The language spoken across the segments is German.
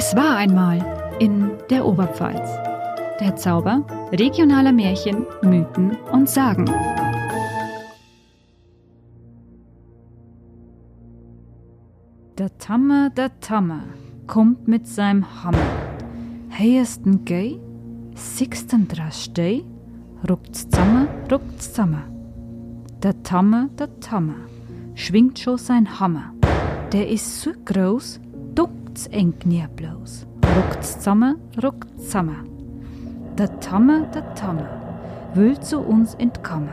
Es war einmal in der Oberpfalz. Der Zauber regionaler Märchen, Mythen und Sagen. Der Tamme, der Tamme, kommt mit seinem Hammer. Heiersten gei, sixten dras stei, ruckt's zusammen, ruckt's zusammen. Der Tamme, der Tamme, schwingt schon sein Hammer. Der ist so groß, duckt's eng nie bloß. Ruckt's zusammen, ruckt's zusammen. Der Tamme, der Tamme, will zu uns entkommen.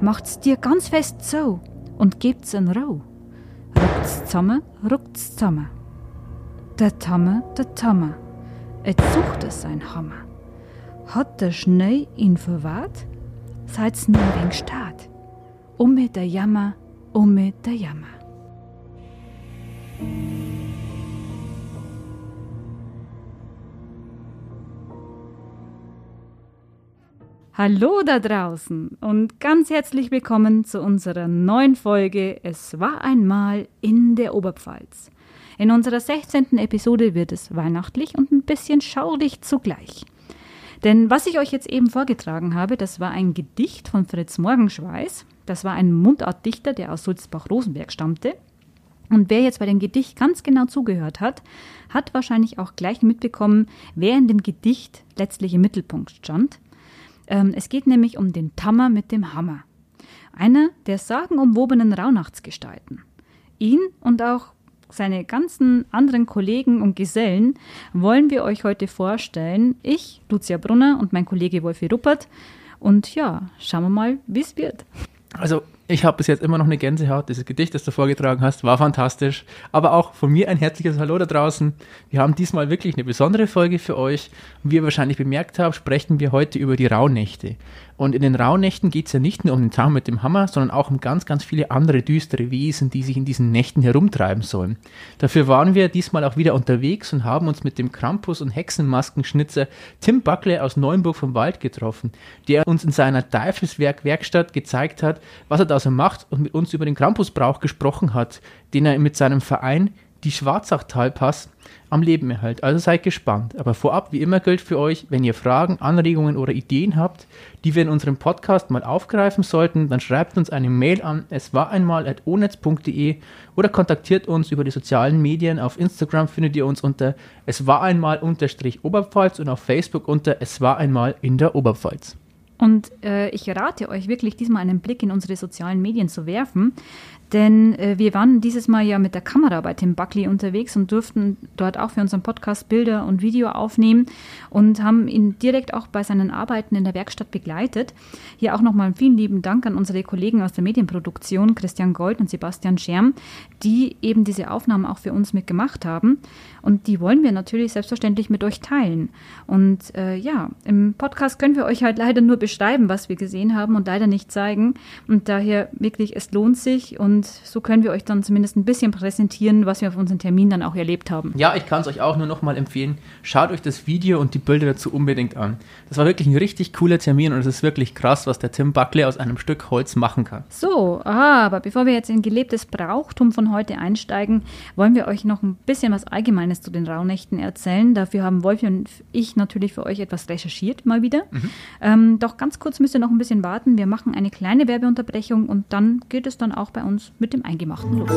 Macht's dir ganz fest so und gebt's en Rau. Ruckt's zusammen, ruckt's zusammen. Der Tamme, der Tamme, et sucht es sein Hammer. Hat der Schnee ihn verwahrt? Seid's nur wegen Staat. Um mit der Jammer, um mit der Jammer. Hallo da draußen und ganz herzlich willkommen zu unserer neuen Folge Es war einmal in der Oberpfalz. In unserer 16. Episode wird es weihnachtlich und ein bisschen schaurig zugleich. Denn was ich euch jetzt eben vorgetragen habe, das war ein Gedicht von Fritz Morgenschweiß. Das war ein Mundartdichter, der aus Sulzbach-Rosenberg stammte. Und wer jetzt bei dem Gedicht ganz genau zugehört hat, hat wahrscheinlich auch gleich mitbekommen, wer in dem Gedicht letztlich im Mittelpunkt stand. Ähm, es geht nämlich um den Tammer mit dem Hammer. Einer der sagenumwobenen Rauhnachtsgestalten. Ihn und auch seine ganzen anderen Kollegen und Gesellen wollen wir euch heute vorstellen. Ich, Lucia Brunner und mein Kollege Wolfi Ruppert. Und ja, schauen wir mal, wie es wird. Also ich habe bis jetzt immer noch eine Gänsehaut. Dieses Gedicht, das du vorgetragen hast, war fantastisch. Aber auch von mir ein herzliches Hallo da draußen. Wir haben diesmal wirklich eine besondere Folge für euch. Und wie ihr wahrscheinlich bemerkt habt, sprechen wir heute über die Rauhnächte. Und in den Rauhnächten geht es ja nicht nur um den Tag mit dem Hammer, sondern auch um ganz, ganz viele andere düstere Wesen, die sich in diesen Nächten herumtreiben sollen. Dafür waren wir diesmal auch wieder unterwegs und haben uns mit dem Krampus- und Hexenmaskenschnitzer Tim Buckley aus Neuenburg vom Wald getroffen, der uns in seiner Teufelswerk-Werkstatt gezeigt hat, was er da so macht und mit uns über den Krampusbrauch gesprochen hat, den er mit seinem Verein die Schwarzachtalpass am Leben erhält. Also seid gespannt. Aber vorab, wie immer gilt für euch, wenn ihr Fragen, Anregungen oder Ideen habt, die wir in unserem Podcast mal aufgreifen sollten, dann schreibt uns eine Mail an es war einmal onetz.de oder kontaktiert uns über die sozialen Medien. Auf Instagram findet ihr uns unter es war einmal unterstrich Oberpfalz und auf Facebook unter es war einmal in der Oberpfalz. Und äh, ich rate euch wirklich, diesmal einen Blick in unsere sozialen Medien zu werfen, denn äh, wir waren dieses Mal ja mit der Kamera bei Tim Buckley unterwegs und durften dort auch für unseren Podcast Bilder und Video aufnehmen und haben ihn direkt auch bei seinen Arbeiten in der Werkstatt begleitet. Hier auch nochmal vielen lieben Dank an unsere Kollegen aus der Medienproduktion, Christian Gold und Sebastian Scherm, die eben diese Aufnahmen auch für uns mitgemacht haben. Und die wollen wir natürlich selbstverständlich mit euch teilen. Und äh, ja, im Podcast können wir euch halt leider nur beschreiben, was wir gesehen haben und leider nicht zeigen. Und daher wirklich, es lohnt sich und so können wir euch dann zumindest ein bisschen präsentieren, was wir auf unseren Termin dann auch erlebt haben. Ja, ich kann es euch auch nur noch mal empfehlen. Schaut euch das Video und die Bilder dazu unbedingt an. Das war wirklich ein richtig cooler Termin und es ist wirklich krass, was der Tim Buckley aus einem Stück Holz machen kann. So, aber bevor wir jetzt in gelebtes Brauchtum von heute einsteigen, wollen wir euch noch ein bisschen was Allgemeines zu den Rauhnächten erzählen. Dafür haben Wolfi und ich natürlich für euch etwas recherchiert, mal wieder. Mhm. Ähm, doch ganz kurz müsst ihr noch ein bisschen warten. Wir machen eine kleine Werbeunterbrechung und dann geht es dann auch bei uns mit dem Eingemachten los.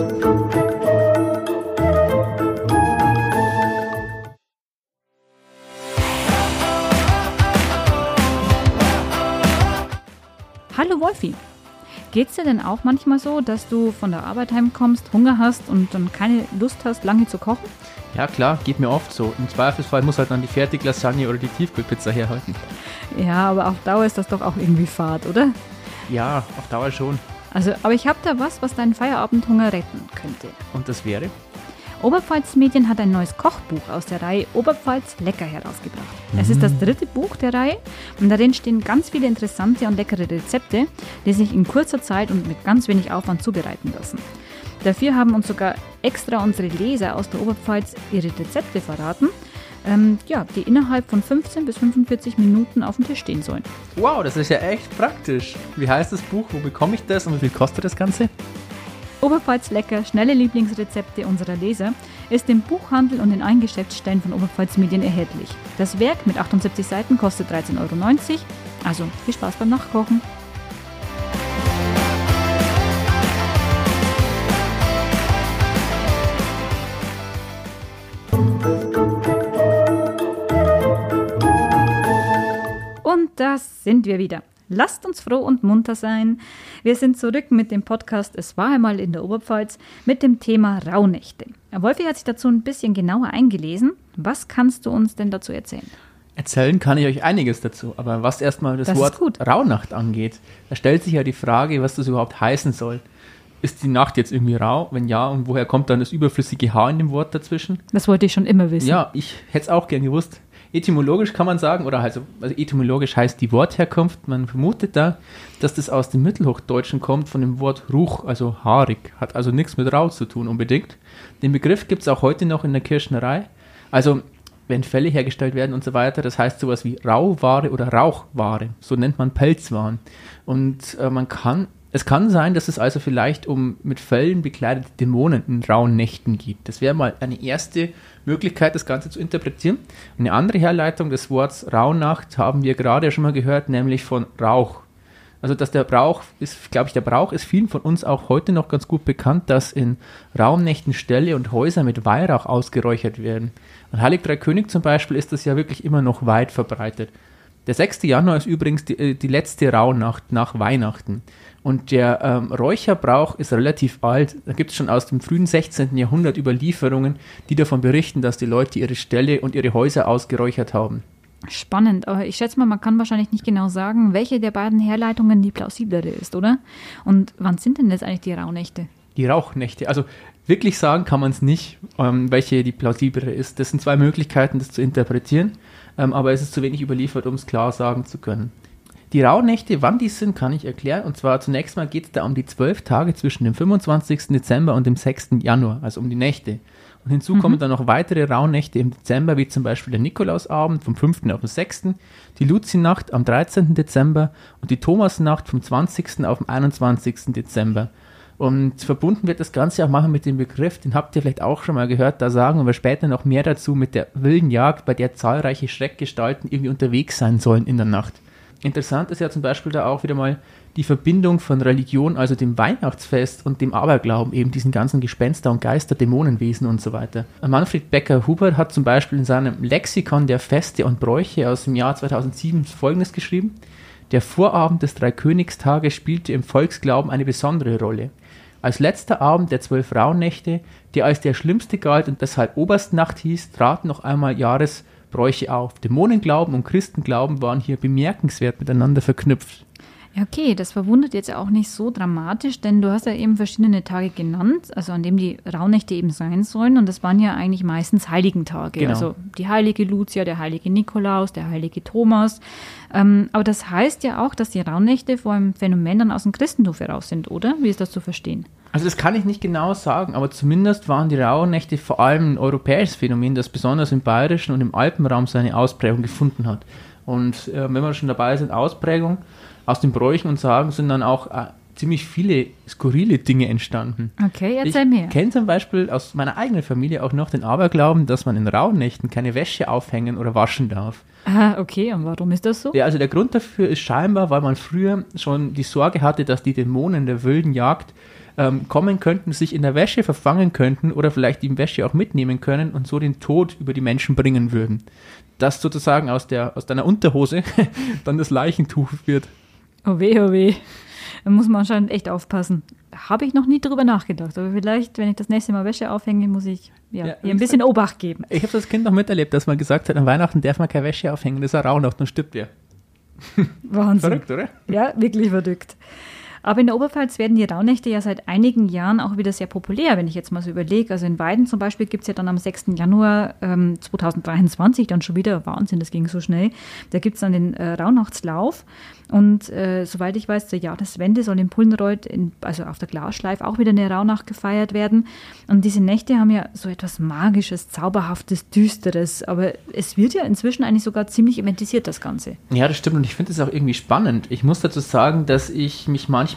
Hallo Wolfi. Geht's dir denn auch manchmal so, dass du von der Arbeit heimkommst, Hunger hast und dann keine Lust hast, lange zu kochen? Ja klar, geht mir oft so. Im Zweifelsfall muss halt dann die Fertiglasagne oder die Tiefkühlpizza herhalten. Ja, aber auf Dauer ist das doch auch irgendwie Fahrt, oder? Ja, auf Dauer schon. Also, aber ich habe da was, was deinen Feierabendhunger retten könnte. Und das wäre? Oberpfalz Medien hat ein neues Kochbuch aus der Reihe Oberpfalz Lecker herausgebracht. Mhm. Es ist das dritte Buch der Reihe und darin stehen ganz viele interessante und leckere Rezepte, die sich in kurzer Zeit und mit ganz wenig Aufwand zubereiten lassen. Dafür haben uns sogar extra unsere Leser aus der Oberpfalz ihre Rezepte verraten ähm, ja, die innerhalb von 15 bis 45 Minuten auf dem Tisch stehen sollen. Wow, das ist ja echt praktisch. Wie heißt das Buch? Wo bekomme ich das und wie viel kostet das Ganze? Oberpfalz lecker, schnelle Lieblingsrezepte unserer Leser ist im Buchhandel und in allen Geschäftsstellen von Oberpfalz Medien erhältlich. Das Werk mit 78 Seiten kostet 13,90 Euro. Also viel Spaß beim Nachkochen. Und das sind wir wieder. Lasst uns froh und munter sein. Wir sind zurück mit dem Podcast Es war einmal in der Oberpfalz mit dem Thema Rauhnächte. Wolfi hat sich dazu ein bisschen genauer eingelesen. Was kannst du uns denn dazu erzählen? Erzählen kann ich euch einiges dazu, aber was erstmal das, Das Wort gut. Rauhnacht angeht, da stellt sich ja die Frage, was das überhaupt heißen soll. Ist die Nacht jetzt irgendwie rau? Wenn ja, und woher kommt dann das überflüssige H in dem Wort dazwischen? Das wollte ich schon immer wissen. Ja, ich hätte es auch gern gewusst. Etymologisch kann man sagen, oder also, also etymologisch heißt die Wortherkunft, man vermutet da, dass das aus dem Mittelhochdeutschen kommt, von dem Wort Ruch, also haarig, hat also nichts mit Rau zu tun unbedingt. Den Begriff gibt es auch heute noch in der Kirschnerei. Also, wenn Felle hergestellt werden und so weiter, das heißt sowas wie Rauware oder Rauchware, so nennt man Pelzwaren. Und äh, man kann es kann sein, dass es also vielleicht um mit Fellen bekleidete Dämonen in rauen Nächten geht. Das wäre mal eine erste Möglichkeit, das Ganze zu interpretieren. Eine andere Herleitung des Wortes Rauhnacht haben wir gerade schon mal gehört, nämlich von Rauch. Also, dass der Brauch ist, glaube ich, der Brauch ist vielen von uns auch heute noch ganz gut bekannt, dass in Raumnächten Ställe und Häuser mit Weihrauch ausgeräuchert werden. An Heilig Drei König zum Beispiel ist das ja wirklich immer noch weit verbreitet. Der 6. Januar ist übrigens die, äh, die letzte Rauhnacht nach Weihnachten. Und der ähm, Räucherbrauch ist relativ alt. Da gibt es schon aus dem frühen 16. Jahrhundert Überlieferungen, die davon berichten, dass die Leute ihre Ställe und ihre Häuser ausgeräuchert haben. Spannend, aber ich schätze mal, man kann wahrscheinlich nicht genau sagen, welche der beiden Herleitungen die plausiblere ist, oder? Und wann sind denn jetzt eigentlich die Rauhnächte? Die Rauchnächte. Also wirklich sagen kann man es nicht, ähm, welche die plausiblere ist. Das sind zwei Möglichkeiten, das zu interpretieren, ähm, aber es ist zu wenig überliefert, um es klar sagen zu können. Die Rauhnächte, wann die sind, kann ich erklären. Und zwar zunächst mal geht es da um die zwölf Tage zwischen dem 25. Dezember und dem 6. Januar, also um die Nächte. Und hinzu kommen dann noch weitere Rauhnächte im Dezember, wie zum Beispiel der Nikolausabend vom 5. auf den 6., die Luzi-Nacht am 13. Dezember und die Thomasnacht vom 20. auf den 21. Dezember. Und verbunden wird das Ganze auch manchmal mit dem Begriff, den habt ihr vielleicht auch schon mal gehört, da sagen wir später noch mehr dazu, mit der wilden Jagd, bei der zahlreiche Schreckgestalten irgendwie unterwegs sein sollen in der Nacht. Interessant ist ja zum Beispiel da auch wieder mal die Verbindung von Religion, also dem Weihnachtsfest und dem Aberglauben, eben diesen ganzen Gespenster und Geister, Dämonenwesen und so weiter. Manfred Becker-Hubert hat zum Beispiel in seinem Lexikon der Feste und Bräuche aus dem Jahr 2007 folgendes geschrieben. Der Vorabend des Dreikönigstages spielte im Volksglauben eine besondere Rolle. Als letzter Abend der zwölf Rauhnächte, der als der schlimmste galt und deshalb Oberstnacht hieß, traten noch einmal Jahresbräuche auf. Dämonenglauben und Christenglauben waren hier bemerkenswert miteinander verknüpft. Ja, okay, das verwundert jetzt auch nicht so dramatisch, denn du hast ja eben verschiedene Tage genannt, also an dem die Rauhnächte eben sein sollen. Und das waren ja eigentlich meistens Heiligentage. Genau. Also die heilige Lucia, der heilige Nikolaus, der heilige Thomas. Ähm, aber das heißt ja auch, dass die Rauhnächte vor einem Phänomen dann aus dem Christentum heraus sind, oder? Wie ist das zu verstehen? Also das kann ich nicht genau sagen, aber zumindest waren die Rauhnächte vor allem ein europäisches Phänomen, das besonders im bayerischen und im Alpenraum seine Ausprägung gefunden hat. Und äh, wenn wir schon dabei sind, Ausprägung, aus den Bräuchen und Sagen sind dann auch äh, ziemlich viele skurrile Dinge entstanden. Okay, erzähl ich mir. kenne zum Beispiel aus meiner eigenen Familie auch noch den Aberglauben, dass man in Rauhnächten keine Wäsche aufhängen oder waschen darf. Ah, okay, und warum ist das so? Ja, also der Grund dafür ist scheinbar, weil man früher schon die Sorge hatte, dass die Dämonen der wilden Jagd ähm, kommen könnten, sich in der Wäsche verfangen könnten oder vielleicht die Wäsche auch mitnehmen können und so den Tod über die Menschen bringen würden. Dass sozusagen aus, der, aus deiner Unterhose dann das Leichentuch wird. Oh weh, oh weh. Da muss man anscheinend echt aufpassen. Habe ich noch nie drüber nachgedacht, aber vielleicht, wenn ich das nächste Mal Wäsche aufhänge, muss ich ja, Ja, ihr ein bisschen Obacht geben. Ich habe das Kind noch miterlebt, dass man gesagt hat, an Weihnachten darf man keine Wäsche aufhängen, das ist eine Rauhnacht, dann stirbt wer. Wahnsinn. Verrückt, oder? Ja, wirklich verrückt. Aber in der Oberpfalz werden die Rauhnächte ja seit einigen Jahren auch wieder sehr populär, wenn ich jetzt mal so überlege. Also in Weiden zum Beispiel gibt es ja dann am 6. Januar ähm, 2023 dann schon wieder, Wahnsinn, das ging so schnell, da gibt es dann den äh, Rauhnachtslauf. Und äh, soweit ich weiß, zur Jahreswende soll in Pullenreuth, in, also auf der Glasschleife, auch wieder eine Rauhnacht gefeiert werden. Und diese Nächte haben ja so etwas Magisches, Zauberhaftes, Düsteres. Aber es wird ja inzwischen eigentlich sogar ziemlich eventisiert, das Ganze. Ja, das stimmt und ich finde es auch irgendwie spannend. Ich muss dazu sagen, dass ich mich manchmal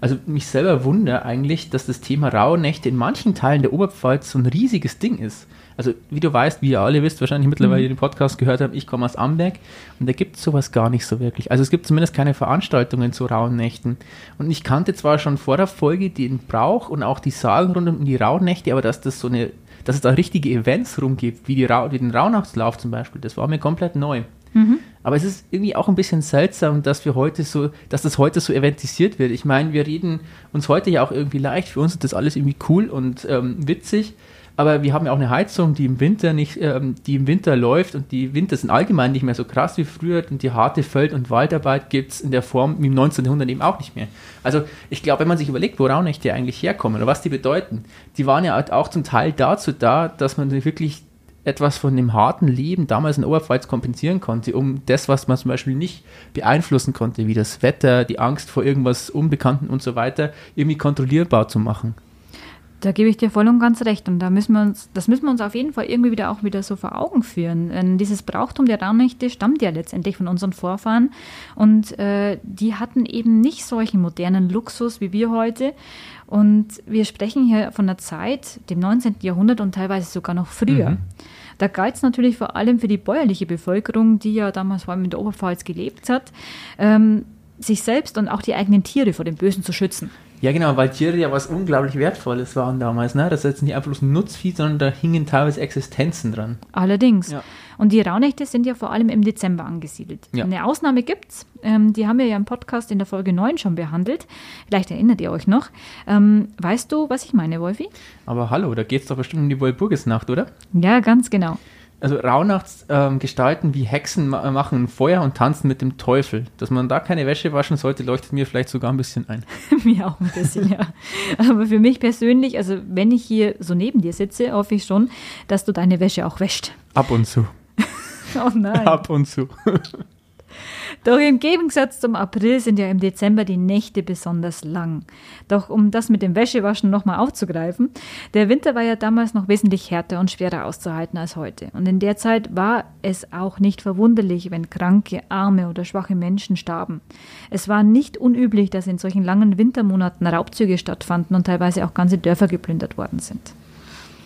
Also mich selber wundert eigentlich, dass das Thema Rauhnächte in manchen Teilen der Oberpfalz so ein riesiges Ding ist. Also wie du weißt, wie ihr alle wisst, wahrscheinlich mittlerweile mhm. den Podcast gehört habt, ich komme aus Amberg und da gibt es sowas gar nicht so wirklich. Also es gibt zumindest keine Veranstaltungen zu Rauhnächten. Und ich kannte zwar schon vor der Folge den Brauch und auch die Sagen rund um die Rauhnächte, aber dass das so eine, dass es da richtige Events rumgibt, wie, die Ra wie den Rauhnachtslauf zum Beispiel, das war mir komplett neu. Mhm. Aber es ist irgendwie auch ein bisschen seltsam, dass wir heute so, dass das heute so eventisiert wird. Ich meine, wir reden uns heute ja auch irgendwie leicht. Für uns ist das alles irgendwie cool und ähm, witzig. Aber wir haben ja auch eine Heizung, die im Winter nicht, ähm, die im Winter läuft und die Winter sind allgemein nicht mehr so krass wie früher und die harte Feld- und Waldarbeit gibt es in der Form wie im 19. Jahrhundert eben auch nicht mehr. Also ich glaube, wenn man sich überlegt, wo Raunächte eigentlich herkommen oder was die bedeuten, die waren ja auch zum Teil dazu da, dass man wirklich etwas von dem harten Leben damals in Oberpfalz kompensieren konnte, um das, was man zum Beispiel nicht beeinflussen konnte, wie das Wetter, die Angst vor irgendwas Unbekannten und so weiter, irgendwie kontrollierbar zu machen. Da gebe ich dir voll und ganz recht. Und da müssen wir uns, das müssen wir uns auf jeden Fall irgendwie wieder auch wieder so vor Augen führen. Denn dieses Brauchtum der Raumnächte stammt ja letztendlich von unseren Vorfahren. Und äh, die hatten eben nicht solchen modernen Luxus wie wir heute. Und wir sprechen hier von einer Zeit, dem 19. Jahrhundert und teilweise sogar noch früher. Mhm. Da galt es natürlich vor allem für die bäuerliche Bevölkerung, die ja damals vor allem in der Oberpfalz gelebt hat, ähm, sich selbst und auch die eigenen Tiere vor dem Bösen zu schützen. Ja, genau, weil Tiere ja was unglaublich Wertvolles waren damals. Ne? Das ist jetzt nicht einfach bloß ein Nutzvieh, sondern da hingen teilweise Existenzen dran. Allerdings. Ja. Und die Rauhnächte sind ja vor allem im Dezember angesiedelt. Ja. Eine Ausnahme gibt's. Ähm, die haben wir ja im Podcast in der Folge 9 schon behandelt. Vielleicht erinnert ihr euch noch. Ähm, weißt du, was ich meine, Wolfi? Aber hallo, da geht es doch bestimmt um die Walpurgisnacht, oder? Ja, ganz genau also Rauhnachtsgestalten ähm, wie Hexen ma machen Feuer und tanzen mit dem Teufel. Dass man da keine Wäsche waschen sollte, leuchtet mir vielleicht sogar ein bisschen ein. mir auch ein bisschen, ja. Aber für mich persönlich, also wenn ich hier so neben dir sitze, hoffe ich schon, dass du deine Wäsche auch wäscht. Ab und zu. oh nein. Ab und zu. Doch im Gegensatz zum April sind ja im Dezember die Nächte besonders lang. Doch um das mit dem Wäschewaschen nochmal aufzugreifen, der Winter war ja damals noch wesentlich härter und schwerer auszuhalten als heute. Und in der Zeit war es auch nicht verwunderlich, wenn kranke, arme oder schwache Menschen starben. Es war nicht unüblich, dass in solchen langen Wintermonaten Raubzüge stattfanden und teilweise auch ganze Dörfer geplündert worden sind.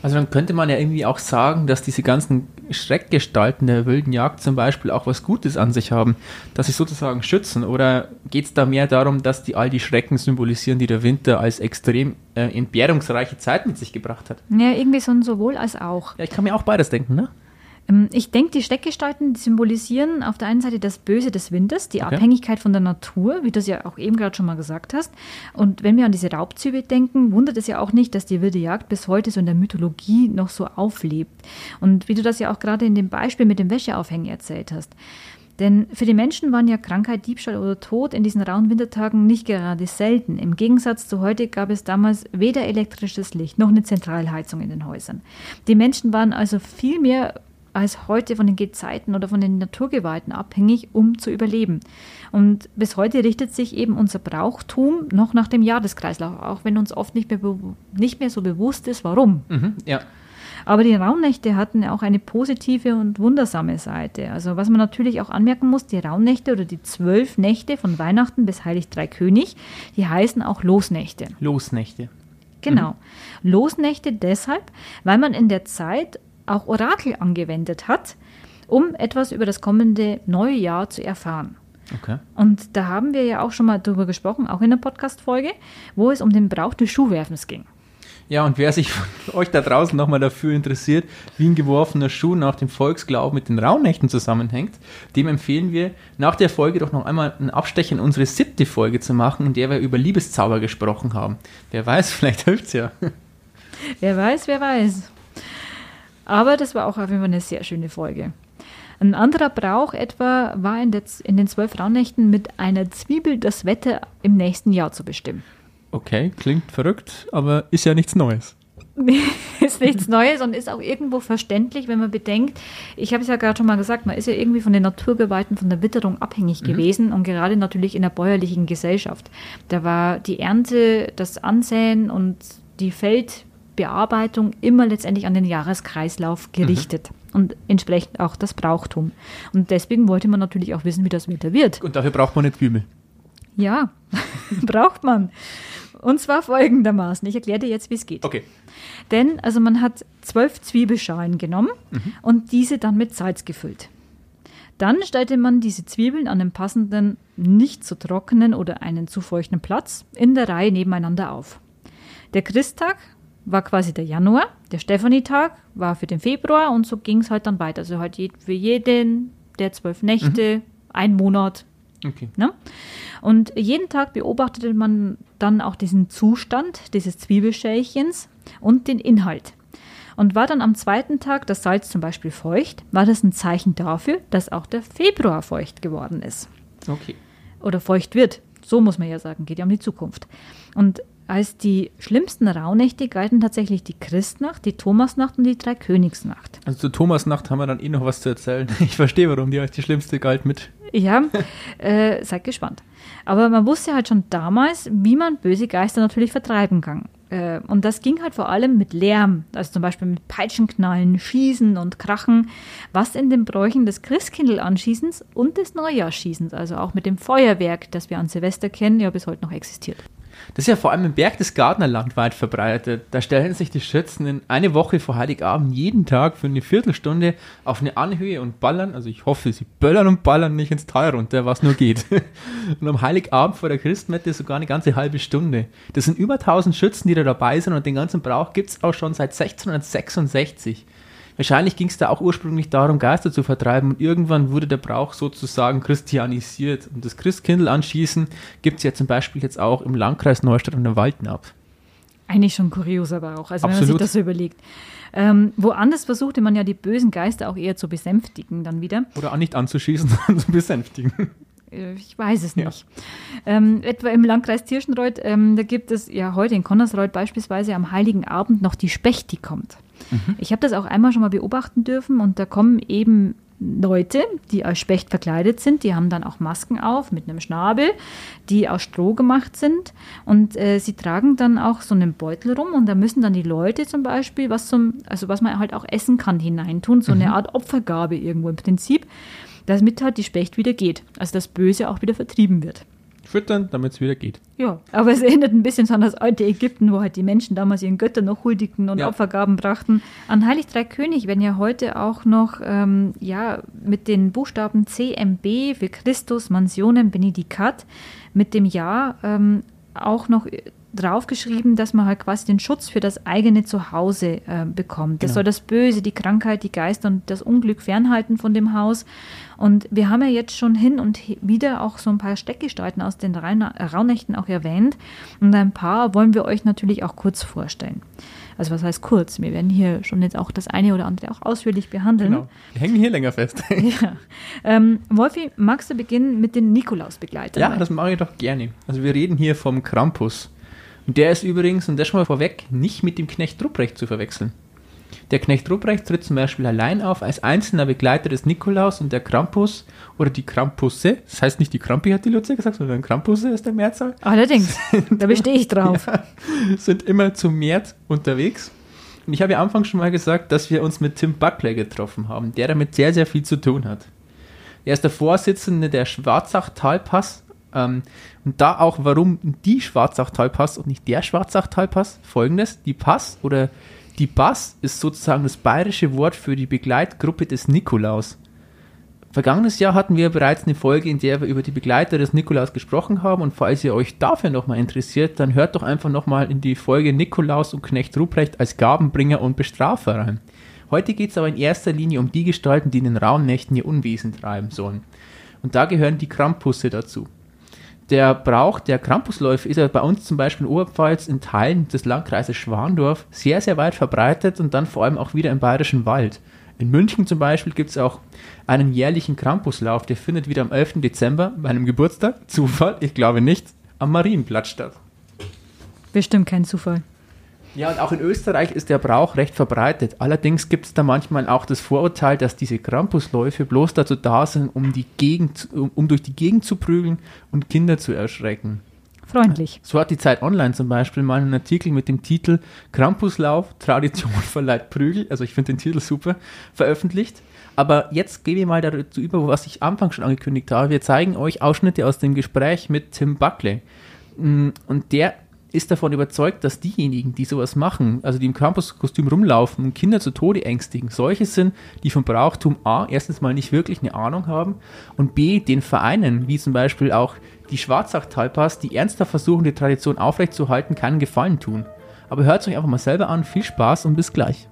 Also dann könnte man ja irgendwie auch sagen, dass diese ganzen Schreckgestalten der wilden Jagd zum Beispiel auch was Gutes an sich haben, dass sie sozusagen schützen. Oder geht es da mehr darum, dass die all die Schrecken symbolisieren, die der Winter als extrem äh, entbehrungsreiche Zeit mit sich gebracht hat? Ja, irgendwie so ein sowohl als auch. Ja, ich kann mir auch beides denken, ne? Ähm, ich denke, die Steckgestalten symbolisieren auf der einen Seite das Böse des Winters, die okay. Abhängigkeit von der Natur, wie du es ja auch eben gerade schon mal gesagt hast. Und wenn wir an diese Raubzüge denken, wundert es ja auch nicht, dass die wilde Jagd bis heute so in der Mythologie noch so auflebt. Und wie du das ja auch gerade in dem Beispiel mit dem Wäscheaufhängen erzählt hast. Denn für die Menschen waren ja Krankheit, Diebstahl oder Tod in diesen rauen Wintertagen nicht gerade selten. Im Gegensatz zu heute gab es damals weder elektrisches Licht noch eine Zentralheizung in den Häusern. Die Menschen waren also viel mehr als heute von den Gezeiten oder von den Naturgewalten abhängig, um zu überleben. Und bis heute richtet sich eben unser Brauchtum noch nach dem Jahreskreislauf, auch wenn uns oft nicht mehr, nicht mehr so bewusst ist, warum. Mhm, ja. Aber die Raunächte hatten auch eine positive und wundersame Seite. Also was man natürlich auch anmerken muss, die Raunächte oder die zwölf Nächte von Weihnachten bis Heilig Drei König, die heißen auch Losnächte. Losnächte. Genau. Mhm. Losnächte deshalb, weil man in der Zeit auch Orakel angewendet hat, um etwas über das kommende neue Jahr zu erfahren. Okay. Und da haben wir ja auch schon mal drüber gesprochen, auch in der Podcast-Folge, wo es um den Brauch des Schuhwerfens ging. Ja, und wer sich von euch da draußen nochmal dafür interessiert, wie ein geworfener Schuh nach dem Volksglauben mit den Rauhnächten zusammenhängt, dem empfehlen wir, nach der Folge doch noch einmal einen Abstecher in unsere siebte Folge zu machen, in der wir über Liebeszauber gesprochen haben. Wer weiß, vielleicht hilft es ja. Wer weiß, wer weiß. Aber das war auch auf jeden Fall eine sehr schöne Folge. Ein anderer Brauch etwa war in, in den zwölf Rauhnächten mit einer Zwiebel das Wetter im nächsten Jahr zu bestimmen. Okay, klingt verrückt, aber ist ja nichts Neues. ist nichts Neues und ist auch irgendwo verständlich, wenn man bedenkt, ich habe es ja gerade schon mal gesagt, man ist ja irgendwie von den Naturgewalten, von der Witterung abhängig mhm. gewesen und gerade natürlich in der bäuerlichen Gesellschaft. Da war die Ernte, das Ansäen und die Feld, Bearbeitung immer letztendlich an den Jahreskreislauf gerichtet mhm. und entsprechend auch das Brauchtum. Und deswegen wollte man natürlich auch wissen, wie das Wetter wird. Und dafür braucht man eine Zwiebel. Ja, braucht man. Und zwar folgendermaßen. Ich erkläre dir jetzt, wie es geht. Okay. Denn also man hat zwölf Zwiebelschalen genommen und diese dann mit Salz gefüllt. Dann stellte man diese Zwiebeln an einem passenden, nicht zu trockenen oder einen zu feuchten Platz in der Reihe nebeneinander auf. Der Christtag war quasi der Januar, der Stephanie-Tag war für den Februar und so ging es halt dann weiter. Also halt für jeden der zwölf Nächte, ein Monat. Okay. Ne? Und jeden Tag beobachtete man dann auch diesen Zustand dieses Zwiebelschälchens und den Inhalt. Und war dann am zweiten Tag das Salz zum Beispiel feucht, war das ein Zeichen dafür, dass auch der Februar feucht geworden ist Okay. oder feucht wird. So muss man ja sagen, geht ja um die Zukunft. Und als die schlimmsten Rauhnächte galten tatsächlich die Christnacht, die Thomasnacht und die Dreikönigsnacht. Also zur Thomasnacht haben wir dann eh noch was zu erzählen. Ich verstehe, warum die als die schlimmste galt mit. Ja, äh, seid gespannt. Aber man wusste halt schon damals, wie man böse Geister natürlich vertreiben kann. Äh, und das ging halt vor allem mit Lärm, also zum Beispiel mit Peitschenknallen, Schießen und Krachen, was in den Bräuchen des Christkindl-Anschießens und des Neujahrsschießens, also auch mit dem Feuerwerk, das wir an Silvester kennen, ja bis heute noch existiert. Das ist ja vor allem im Berchtesgadenerland weit verbreitet. Da stellen sich die Schützen in eine Woche vor Heiligabend jeden Tag für eine Viertelstunde auf eine Anhöhe und ballern. Also ich hoffe, sie böllern und ballern nicht ins Tal runter, was nur geht. und am Heiligabend vor der Christmette sogar eine ganze halbe Stunde. Das sind über 1000 Schützen, die da dabei sind und den ganzen Brauch gibt es auch schon seit 1666. Wahrscheinlich ging es da auch ursprünglich darum, Geister zu vertreiben und irgendwann wurde der Brauch sozusagen christianisiert. Und das Christkindl anschießen gibt es ja zum Beispiel jetzt auch im Landkreis Neustadt und im Waldenab. Eigentlich schon kurios aber auch, also wenn man sich Absolut. das so überlegt. Ähm, woanders versuchte man ja die bösen Geister auch eher zu besänftigen dann wieder. Oder auch nicht anzuschießen, sondern zu besänftigen. Äh, Ich weiß es Ja. nicht. Ähm, etwa im Landkreis Tirschenreuth, ähm, da gibt es ja heute in Connersreuth beispielsweise am Heiligen Abend noch die Specht, die kommt. Ich habe das auch einmal schon mal beobachten dürfen und da kommen eben Leute, die als Specht verkleidet sind, die haben dann auch Masken auf mit einem Schnabel, die aus Stroh gemacht sind und äh, sie tragen dann auch so einen Beutel rum und da müssen dann die Leute zum Beispiel was zum, also was man halt auch essen kann, hineintun, so eine Art Opfergabe irgendwo im Prinzip, damit halt die Specht wieder geht, also das Böse auch wieder vertrieben wird. Füttern, damit es wieder geht. Ja, aber es erinnert ein bisschen so an das alte Ägypten, wo halt die Menschen damals ihren Göttern noch huldigten und Ja. Opfergaben brachten. An Heilig Drei König werden ja heute auch noch ähm, ja, mit den Buchstaben CMB für Christus Mansionem Benedicat mit dem Jahr ähm, auch noch draufgeschrieben, dass man halt quasi den Schutz für das eigene Zuhause äh, bekommt. Das Genau. soll das Böse, die Krankheit, die Geister und das Unglück fernhalten von dem Haus. Und wir haben ja jetzt schon hin und wieder auch so ein paar Steckgestalten aus den Rauhnächten auch erwähnt. Und ein paar wollen wir euch natürlich auch kurz vorstellen. Also was heißt kurz? Wir werden hier schon jetzt auch das eine oder andere auch ausführlich behandeln. Genau. Wir hängen hier länger fest. Ja. Ähm, Wolfi, magst du beginnen mit den Nikolausbegleitern? ja, das mache ich doch gerne. Also wir reden hier vom Krampus. Und der ist übrigens, und das schon mal vorweg, nicht mit dem Knecht Ruprecht zu verwechseln. Der Knecht Ruprecht tritt zum Beispiel allein auf als einzelner Begleiter des Nikolaus und der Krampus oder die Krampusse, das heißt nicht die Krampi, hat die Lucia gesagt, sondern Krampusse ist der Mehrzahl, Allerdings, da bestehe ich drauf. sind immer zu März unterwegs. Und ich habe ja anfangs schon mal gesagt, dass wir uns mit Tim Buckley getroffen haben, der damit sehr, sehr viel zu tun hat. Er ist der Vorsitzende der Schwarzachtalpass. Ähm, und da auch, warum die Schwarzachtalpass und nicht der Schwarzachtalpass, folgendes: Die Pass oder die Bass ist sozusagen das bayerische Wort für die Begleitgruppe des Nikolaus. Vergangenes Jahr hatten wir bereits eine Folge, in der wir über die Begleiter des Nikolaus gesprochen haben. Und falls ihr euch dafür nochmal interessiert, dann hört doch einfach nochmal in die Folge Nikolaus und Knecht Ruprecht als Gabenbringer und Bestrafer rein. Heute geht es aber in erster Linie um die Gestalten, die in den rauen Nächten ihr Unwesen treiben sollen. Und da gehören die Krampusse dazu. Der Brauch der Krampusläufe ist ja bei uns zum Beispiel in Oberpfalz in Teilen des Landkreises Schwandorf sehr, sehr weit verbreitet und dann vor allem auch wieder im Bayerischen Wald. In München zum Beispiel gibt es auch einen jährlichen Krampuslauf, der findet wieder am 11. Dezember, meinem Geburtstag, Zufall, ich glaube nicht, am Marienplatz statt. Bestimmt kein Zufall. Ja, und auch in Österreich ist der Brauch recht verbreitet. Allerdings gibt es da manchmal auch das Vorurteil, dass diese Krampusläufe bloß dazu da sind, um, die Gegend, um, um durch die Gegend zu prügeln und Kinder zu erschrecken. freundlich. So hat die Zeit Online zum Beispiel mal einen Artikel mit dem Titel Krampuslauf, Tradition verleiht Prügel, also ich finde den Titel super, veröffentlicht. Aber jetzt gehen wir mal dazu über, was ich anfangs schon angekündigt habe. Wir zeigen euch Ausschnitte aus dem Gespräch mit Tim Buckley. Mm, und der ist davon überzeugt, dass diejenigen, die sowas machen, also die im Campuskostüm rumlaufen und Kinder zu Tode ängstigen, solche sind, die vom Brauchtum A erstens mal nicht wirklich eine Ahnung haben und B, den Vereinen, wie zum Beispiel auch die Schwarzach-Talpas, die ernsthaft versuchen, die Tradition aufrechtzuerhalten, keinen Gefallen tun. Aber hört es euch einfach mal selber an. Viel Spaß und bis gleich.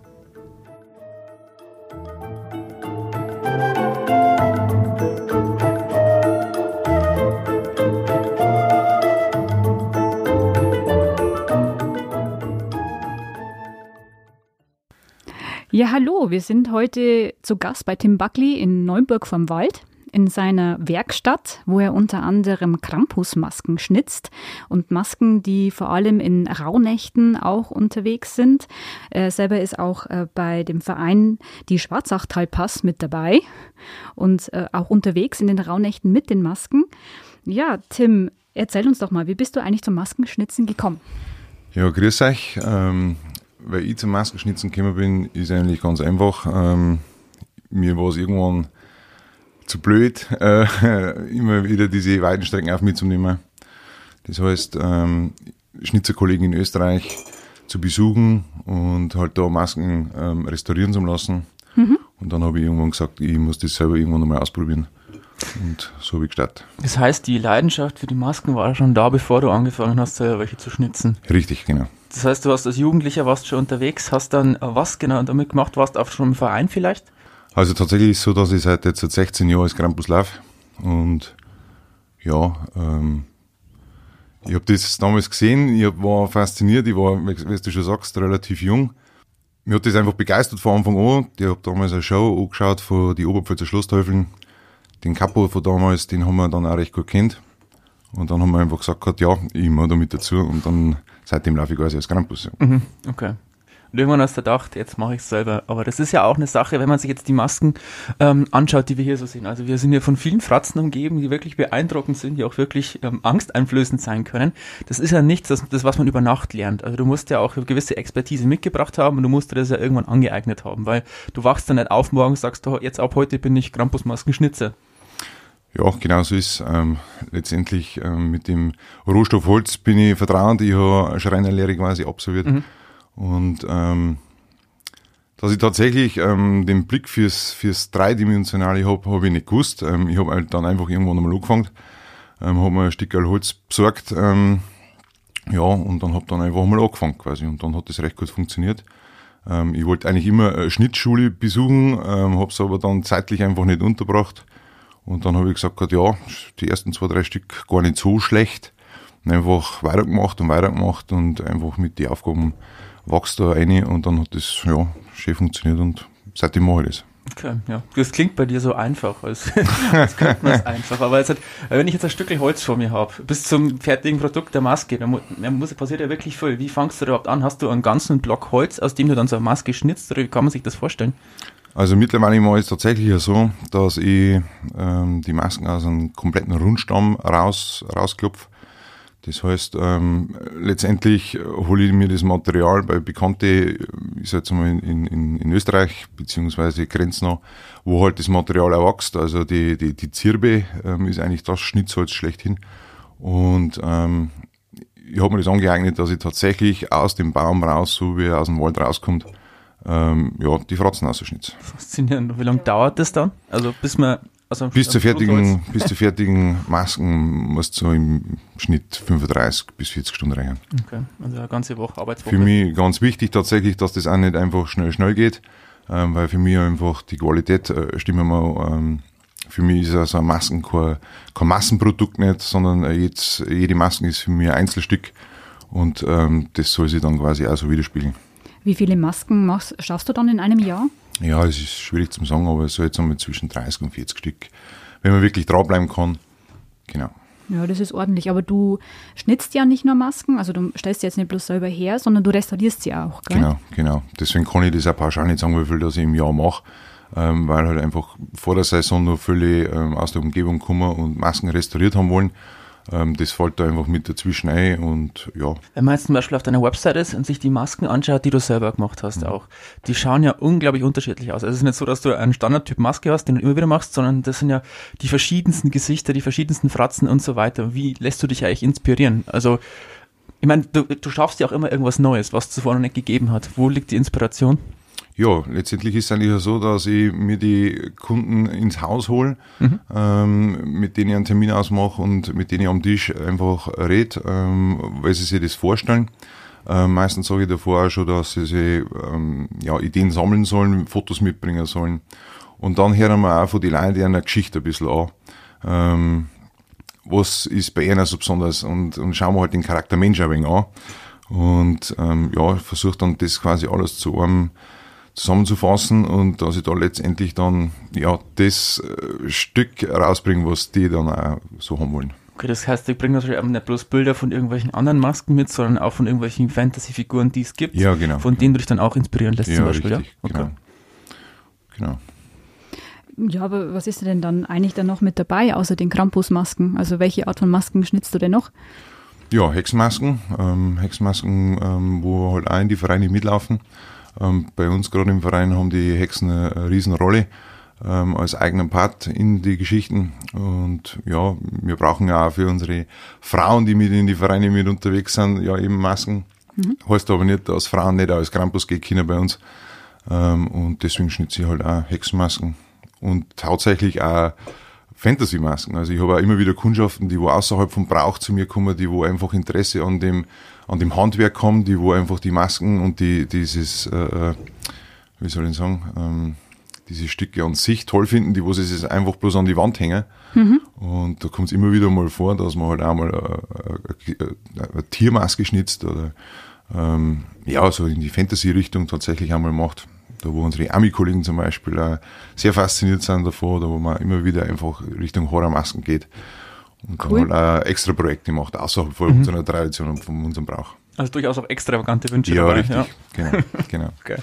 Ja, hallo, wir sind heute zu Gast bei Tim Buckley in Neuburg vom Wald in seiner Werkstatt, wo er unter anderem Krampusmasken schnitzt und Masken, die vor allem in Rauhnächten auch unterwegs sind. Er selber ist auch äh, bei dem Verein die Schwarzachtalpass mit dabei und äh, auch unterwegs in den Rauhnächten mit den Masken. Ja, Tim, erzähl uns doch mal, wie bist du eigentlich zum Maskenschnitzen gekommen? Ja, grüß euch. Ähm, weil ich zum Maskenschnitzen gekommen bin, ist eigentlich ganz einfach. Ähm, mir war es irgendwann zu blöd, äh, immer wieder diese weiten Strecken auf mitzunehmen. Das heißt, ähm, Schnitzerkollegen in Österreich zu besuchen und halt da Masken ähm, restaurieren zu lassen. Mhm. Und dann habe ich irgendwann gesagt, ich muss das selber irgendwann nochmal ausprobieren. Und so ich gestartet. Das heißt, die Leidenschaft für die Masken war schon da, bevor du angefangen hast, selber welche zu schnitzen? Richtig, genau. Das heißt, du hast als Jugendlicher warst schon unterwegs, hast dann was genau damit gemacht? Warst du auch schon im Verein vielleicht? Also tatsächlich ist es so, dass ich seit jetzt seit 16 Jahren als Krampus laufe. Und ja, ähm, ich habe das damals gesehen, ich war fasziniert, ich war, wie du schon sagst, relativ jung. Mir hat das einfach begeistert von Anfang an. Ich habe damals eine Show angeschaut von die Oberpfälzer Schlossteufeln. Den Kapo von damals, den haben wir dann auch recht gut kennt. Und dann haben wir einfach gesagt, ja, ich mache da mit dazu. Und dann seitdem laufe ich quasi als Krampus. Mhm, okay. Und irgendwann hast du gedacht, jetzt mache ich es selber. Aber das ist ja auch eine Sache, wenn man sich jetzt die Masken ähm, anschaut, die wir hier so sehen. Also wir sind ja von vielen Fratzen umgeben, die wirklich beeindruckend sind, die auch wirklich ähm, angsteinflößend sein können. Das ist ja nichts, das, das, was man über Nacht lernt. Also du musst ja auch eine gewisse Expertise mitgebracht haben und du musst dir das ja irgendwann angeeignet haben, weil du wachst dann nicht auf morgen und sagst, oh, jetzt ab heute bin ich Krampusmaskenschnitzer. Ja, genau so ist ähm, letztendlich ähm, mit dem Rohstoff Holz bin ich vertrauend. Ich habe eine Schreinerlehre quasi absolviert. Mhm. Und ähm, dass ich tatsächlich ähm, den Blick fürs, fürs Dreidimensionale habe, habe ich nicht gewusst. Ähm, ich habe halt dann einfach irgendwann einmal angefangen, ähm, habe mir ein Stück Holz besorgt, ähm, ja, und dann habe dann einfach mal angefangen quasi. Und dann hat das recht gut funktioniert. Ähm, ich wollte eigentlich immer eine Schnittschule besuchen, ähm, habe es aber dann zeitlich einfach nicht unterbracht. Und dann habe ich gesagt, ja, die ersten zwei, drei Stück gar nicht so schlecht. Und einfach weitergemacht und weitergemacht und einfach mit den Aufgaben wachst da rein und dann hat das ja schön funktioniert und seitdem mache ich das. Okay, ja. Das klingt bei dir so einfach, als, als könnte man es einfach. Aber halt, wenn ich jetzt ein Stückchen Holz vor mir habe, bis zum fertigen Produkt der Maske, dann muss, passiert ja wirklich viel. Wie fangst du überhaupt an? Hast du einen ganzen Block Holz, aus dem du dann so eine Maske schnitzt, oder wie kann man sich das vorstellen? Also mittlerweile mache ich es tatsächlich ja so, dass ich ähm, die Masken aus einem kompletten Rundstamm raus, rausklopfe das heißt, ähm, letztendlich hole ich mir das Material bei Bekannte, ich sag jetzt mal in, in, in Österreich, beziehungsweise Grenznah, wo halt das Material erwächst. Also die, die, die Zirbe ähm, ist eigentlich das Schnitzholz schlechthin. Und ähm, ich habe mir das angeeignet, dass ich tatsächlich aus dem Baum raus, so wie er aus dem Wald rauskommt, ähm, ja, die Fratzen ausschnitze. Faszinierend. Wie lange dauert das dann? Also bis man also bis, zur fertigen, bis zur fertigen Masken musst du im Schnitt 35 bis 40 Stunden rechnen. Okay, also eine ganze Woche Arbeitswoche. Für mich ganz wichtig tatsächlich, dass das auch nicht einfach schnell, schnell geht, ähm, weil für mich einfach die Qualität äh, stimmen mal. Ähm, für mich ist also ein Masken kein, kein Massenprodukt nicht, sondern äh, jetzt, jede Masken ist für mich ein Einzelstück und ähm, das soll sich dann quasi auch so widerspiegeln. Wie viele Masken machst, schaffst du dann in einem Jahr? Ja, es ist schwierig zu sagen, aber so jetzt einmal zwischen 30 und 40 Stück. Wenn man wirklich dranbleiben kann, genau. Ja, das ist ordentlich. Aber du schnitzt ja nicht nur Masken, also du stellst sie jetzt nicht bloß selber her, sondern du restaurierst sie auch, gell? Genau, genau. Deswegen kann ich das auch pauschal nicht sagen, wie viel das ich im Jahr mache, ähm, weil halt einfach vor der Saison noch viele ähm, aus der Umgebung kommen und Masken restauriert haben wollen. Ähm, das fällt da einfach mit dazwischen ein und ja. Wenn man jetzt zum Beispiel auf deiner Website ist und sich die Masken anschaut, die du selber gemacht hast mhm. auch, die schauen ja unglaublich unterschiedlich aus. Also es ist nicht so, dass du einen Standardtyp Maske hast, den du immer wieder machst, sondern das sind ja die verschiedensten Gesichter, die verschiedensten Fratzen und so weiter. Wie lässt du dich eigentlich inspirieren? Also ich meine, du, du schaffst ja auch immer irgendwas Neues, was es zuvor noch nicht gegeben hat. Wo liegt die Inspiration? Ja, letztendlich ist es eigentlich so, dass ich mir die Kunden ins Haus hole, mhm. ähm, mit denen ich einen Termin ausmache und mit denen ich am Tisch einfach rede, ähm, weil sie sich das vorstellen. Ähm, meistens sage ich davor auch schon, dass sie sich, ähm, ja, Ideen sammeln sollen, Fotos mitbringen sollen. Und dann hören wir auch von den Leuten eine Geschichte ein bisschen an. Ähm, was ist bei ihnen so besonders und, und schauen wir halt den Charakter Mensch ein wenig an. Und ähm, ja, versuche dann das quasi alles zu einem zusammenzufassen und dass ich da letztendlich dann ja das äh, Stück rausbringe, was die dann auch so haben wollen. Okay, das heißt, ich bringe natürlich nicht bloß Bilder von irgendwelchen anderen Masken mit, sondern auch von irgendwelchen Fantasy-Figuren, die es gibt, ja, genau, von denen du dich dann auch inspirieren lässt ja, zum Beispiel. Richtig, ja? Okay. Genau. genau. Ja, aber was ist denn dann eigentlich dann noch mit dabei, außer den Krampusmasken? Also welche Art von Masken schnitzt du denn noch? Ja, Hexmasken, ähm, Hexmasken, ähm, wo halt auch in die Vereine mitlaufen. Ähm, bei uns gerade im Verein haben die Hexen eine, eine Riesenrolle ähm, als eigenen Part in die Geschichten. Und ja, wir brauchen ja auch für unsere Frauen, die mit in die Vereine mit unterwegs sind, ja eben Masken. Mhm. Heißt aber nicht, dass Frauen nicht als Krampus gehen können bei uns. Ähm, und deswegen schnitze ich halt auch Hexenmasken. Und hauptsächlich auch Fantasy-Masken. Also ich habe auch immer wieder Kundschaften, die wo außerhalb vom Brauch zu mir kommen, die wo einfach Interesse an dem an dem Handwerk kommen, die wo einfach die Masken und die dieses, äh, äh, wie soll ich sagen, ähm, diese Stücke an sich toll finden, die wo sie es einfach bloß an die Wand hängen. Mhm. Und da kommt es immer wieder mal vor, dass man halt einmal eine, eine, eine Tiermaske schnitzt oder ähm, ja, so in die Fantasy-Richtung tatsächlich einmal macht. Da wo unsere Ami-Kollegen zum Beispiel auch sehr fasziniert sind davor, da wo man immer wieder einfach Richtung Horrormasken geht. Und cool. dann halt auch extra Projekte gemacht, außerhalb von mhm. unserer Tradition und von unserem Brauch. Also durchaus auch extravagante Wünsche ja, dabei. Richtig. Ja, genau, genau. okay.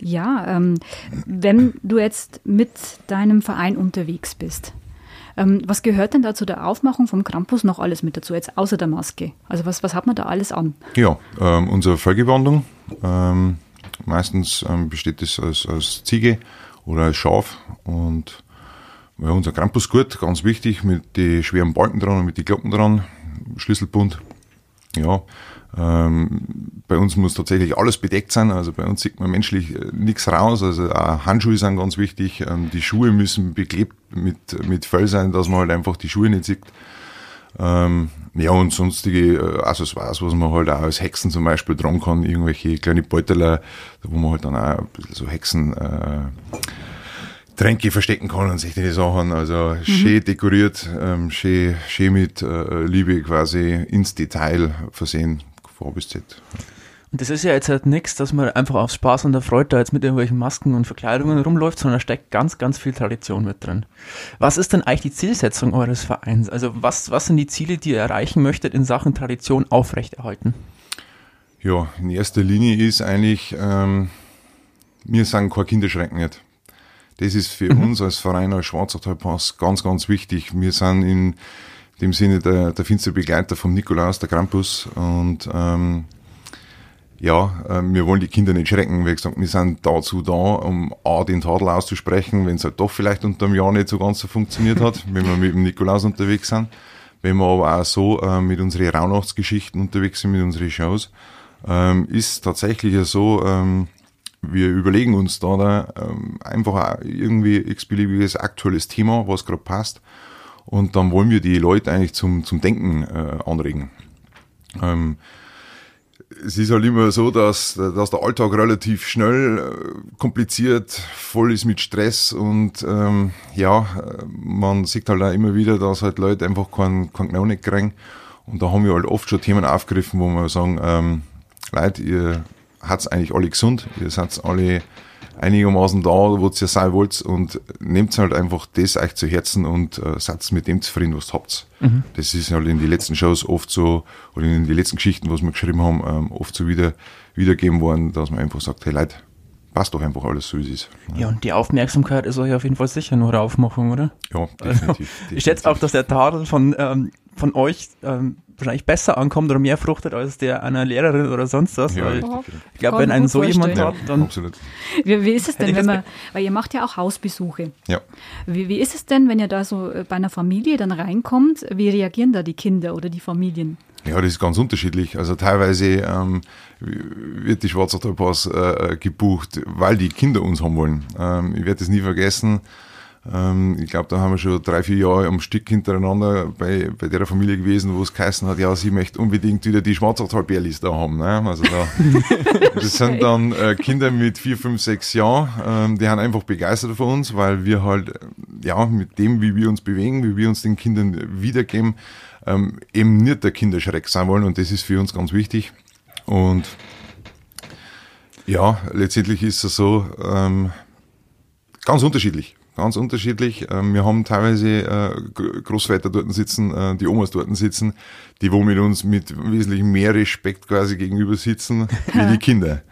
Ja, ähm, wenn du jetzt mit deinem Verein unterwegs bist, ähm, was gehört denn da zu der Aufmachung vom Krampus noch alles mit dazu, jetzt außer der Maske? Also was, was hat man da alles an? Ja, ähm, unsere Vollgewandung, ähm, meistens ähm, besteht es aus, aus Ziege oder als Schaf und ja, unser Krampusgurt, ganz wichtig, mit den schweren Balken dran und mit den Glocken dran, Schlüsselbund. Ja, ähm, bei uns muss tatsächlich alles bedeckt sein, also bei uns sieht man menschlich äh, nichts raus, also auch Handschuhe sind ganz wichtig, ähm, die Schuhe müssen beklebt mit, mit Fell sein, dass man halt einfach die Schuhe nicht sieht. Ähm, ja, und sonstige äh, Accessoires, was man halt auch als Hexen zum Beispiel dran kann, irgendwelche kleine Beuteler, wo man halt dann auch ein bisschen so Hexen äh, Tränke verstecken kann und solche Sachen. Also mhm. schön dekoriert, ähm, schön, schön mit äh, Liebe quasi ins Detail versehen, von A bis Z. Und das ist ja jetzt halt nichts, dass man einfach auf Spaß und der Freude da jetzt mit irgendwelchen Masken und Verkleidungen rumläuft, sondern da steckt ganz, ganz viel Tradition mit drin. Was ist denn eigentlich die Zielsetzung eures Vereins? Also was, was sind die Ziele, die ihr erreichen möchtet in Sachen Tradition aufrechterhalten? Ja, in erster Linie ist eigentlich, ähm, wir sind kein Kinderschrecken nicht. Das ist für mhm. uns als Verein, als Schwarzachtalpass ganz, ganz wichtig. Wir sind in dem Sinne der, der finstere Begleiter vom Nikolaus, der Krampus. Und ähm, ja, äh, wir wollen die Kinder nicht schrecken. Wie gesagt, wir sind dazu da, um A, den Tadel auszusprechen, wenn es halt doch vielleicht unter dem Jahr nicht so ganz so funktioniert hat, wenn wir mit dem Nikolaus unterwegs sind. Wenn wir aber auch so äh, mit unseren Rauhnachtsgeschichten unterwegs sind, mit unseren Shows, ähm, ist tatsächlich ja so, ähm, wir überlegen uns da, da ähm, einfach irgendwie x-beliebiges aktuelles Thema, was gerade passt. Und dann wollen wir die Leute eigentlich zum, zum Denken äh, anregen. Ähm, es ist halt immer so, dass, dass der Alltag relativ schnell äh, kompliziert, voll ist mit Stress und ähm, ja, man sieht halt auch immer wieder, dass halt Leute einfach keinen, keinen Genau nicht kriegen. Und da haben wir halt oft schon Themen aufgegriffen, wo wir sagen, ähm, Leute, ihr hat's eigentlich alle gesund, ihr seid alle einigermaßen da, wo ihr sein wollt und nehmt halt einfach das euch zu Herzen und äh, seid mit dem zufrieden, was ihr habt. Mhm. Das ist halt in den letzten Shows oft so, oder in den letzten Geschichten, was wir geschrieben haben, ähm, oft so wieder, wiedergeben worden, dass man einfach sagt, hey Leute, passt doch einfach alles so, wie es ist. Ja, und die Aufmerksamkeit ist euch auf jeden Fall sicher nur Aufmachung, oder? Ja, definitiv. definitiv. Ich schätze auch, dass der Tadel von, ähm, von euch ähm, wahrscheinlich besser ankommt oder mehr fruchtet als der einer Lehrerin oder sonst was. Ja, ich ja. glaube, wenn einen so jemand hat, dann Absolut. Wie, wie ist es denn, wenn man, weil ihr macht ja auch Hausbesuche. Ja. Wie, wie ist es denn, wenn ihr da so äh, bei einer Familie dann reinkommt? Wie reagieren da die Kinder oder die Familien? Ja, das ist ganz unterschiedlich. Also teilweise ähm, wird die Schwarzachtalpass äh, gebucht, weil die Kinder uns haben wollen. Ähm, ich werde das nie vergessen. Ähm, ich glaube, da haben wir schon drei, vier Jahre am Stück hintereinander bei, bei der Familie gewesen, wo es geheißen hat, ja, sie möchte unbedingt wieder die Schwarzachtal-Bärlis da haben. Ne? Also da, das sind dann äh, Kinder mit vier, fünf, sechs Jahren, ähm, die haben einfach begeistert von uns, weil wir halt, äh, ja, mit dem, wie wir uns bewegen, wie wir uns den Kindern wiedergeben, ähm, eben nicht der Kinderschreck sein wollen und das ist für uns ganz wichtig. Und ja, letztendlich ist es so, ähm, ganz unterschiedlich. Ganz unterschiedlich. Ähm, wir haben teilweise äh, Gr- Großväter dort sitzen, äh, die Omas dort sitzen, die wo mit uns mit wesentlich mehr Respekt quasi gegenüber sitzen, wie die Kinder.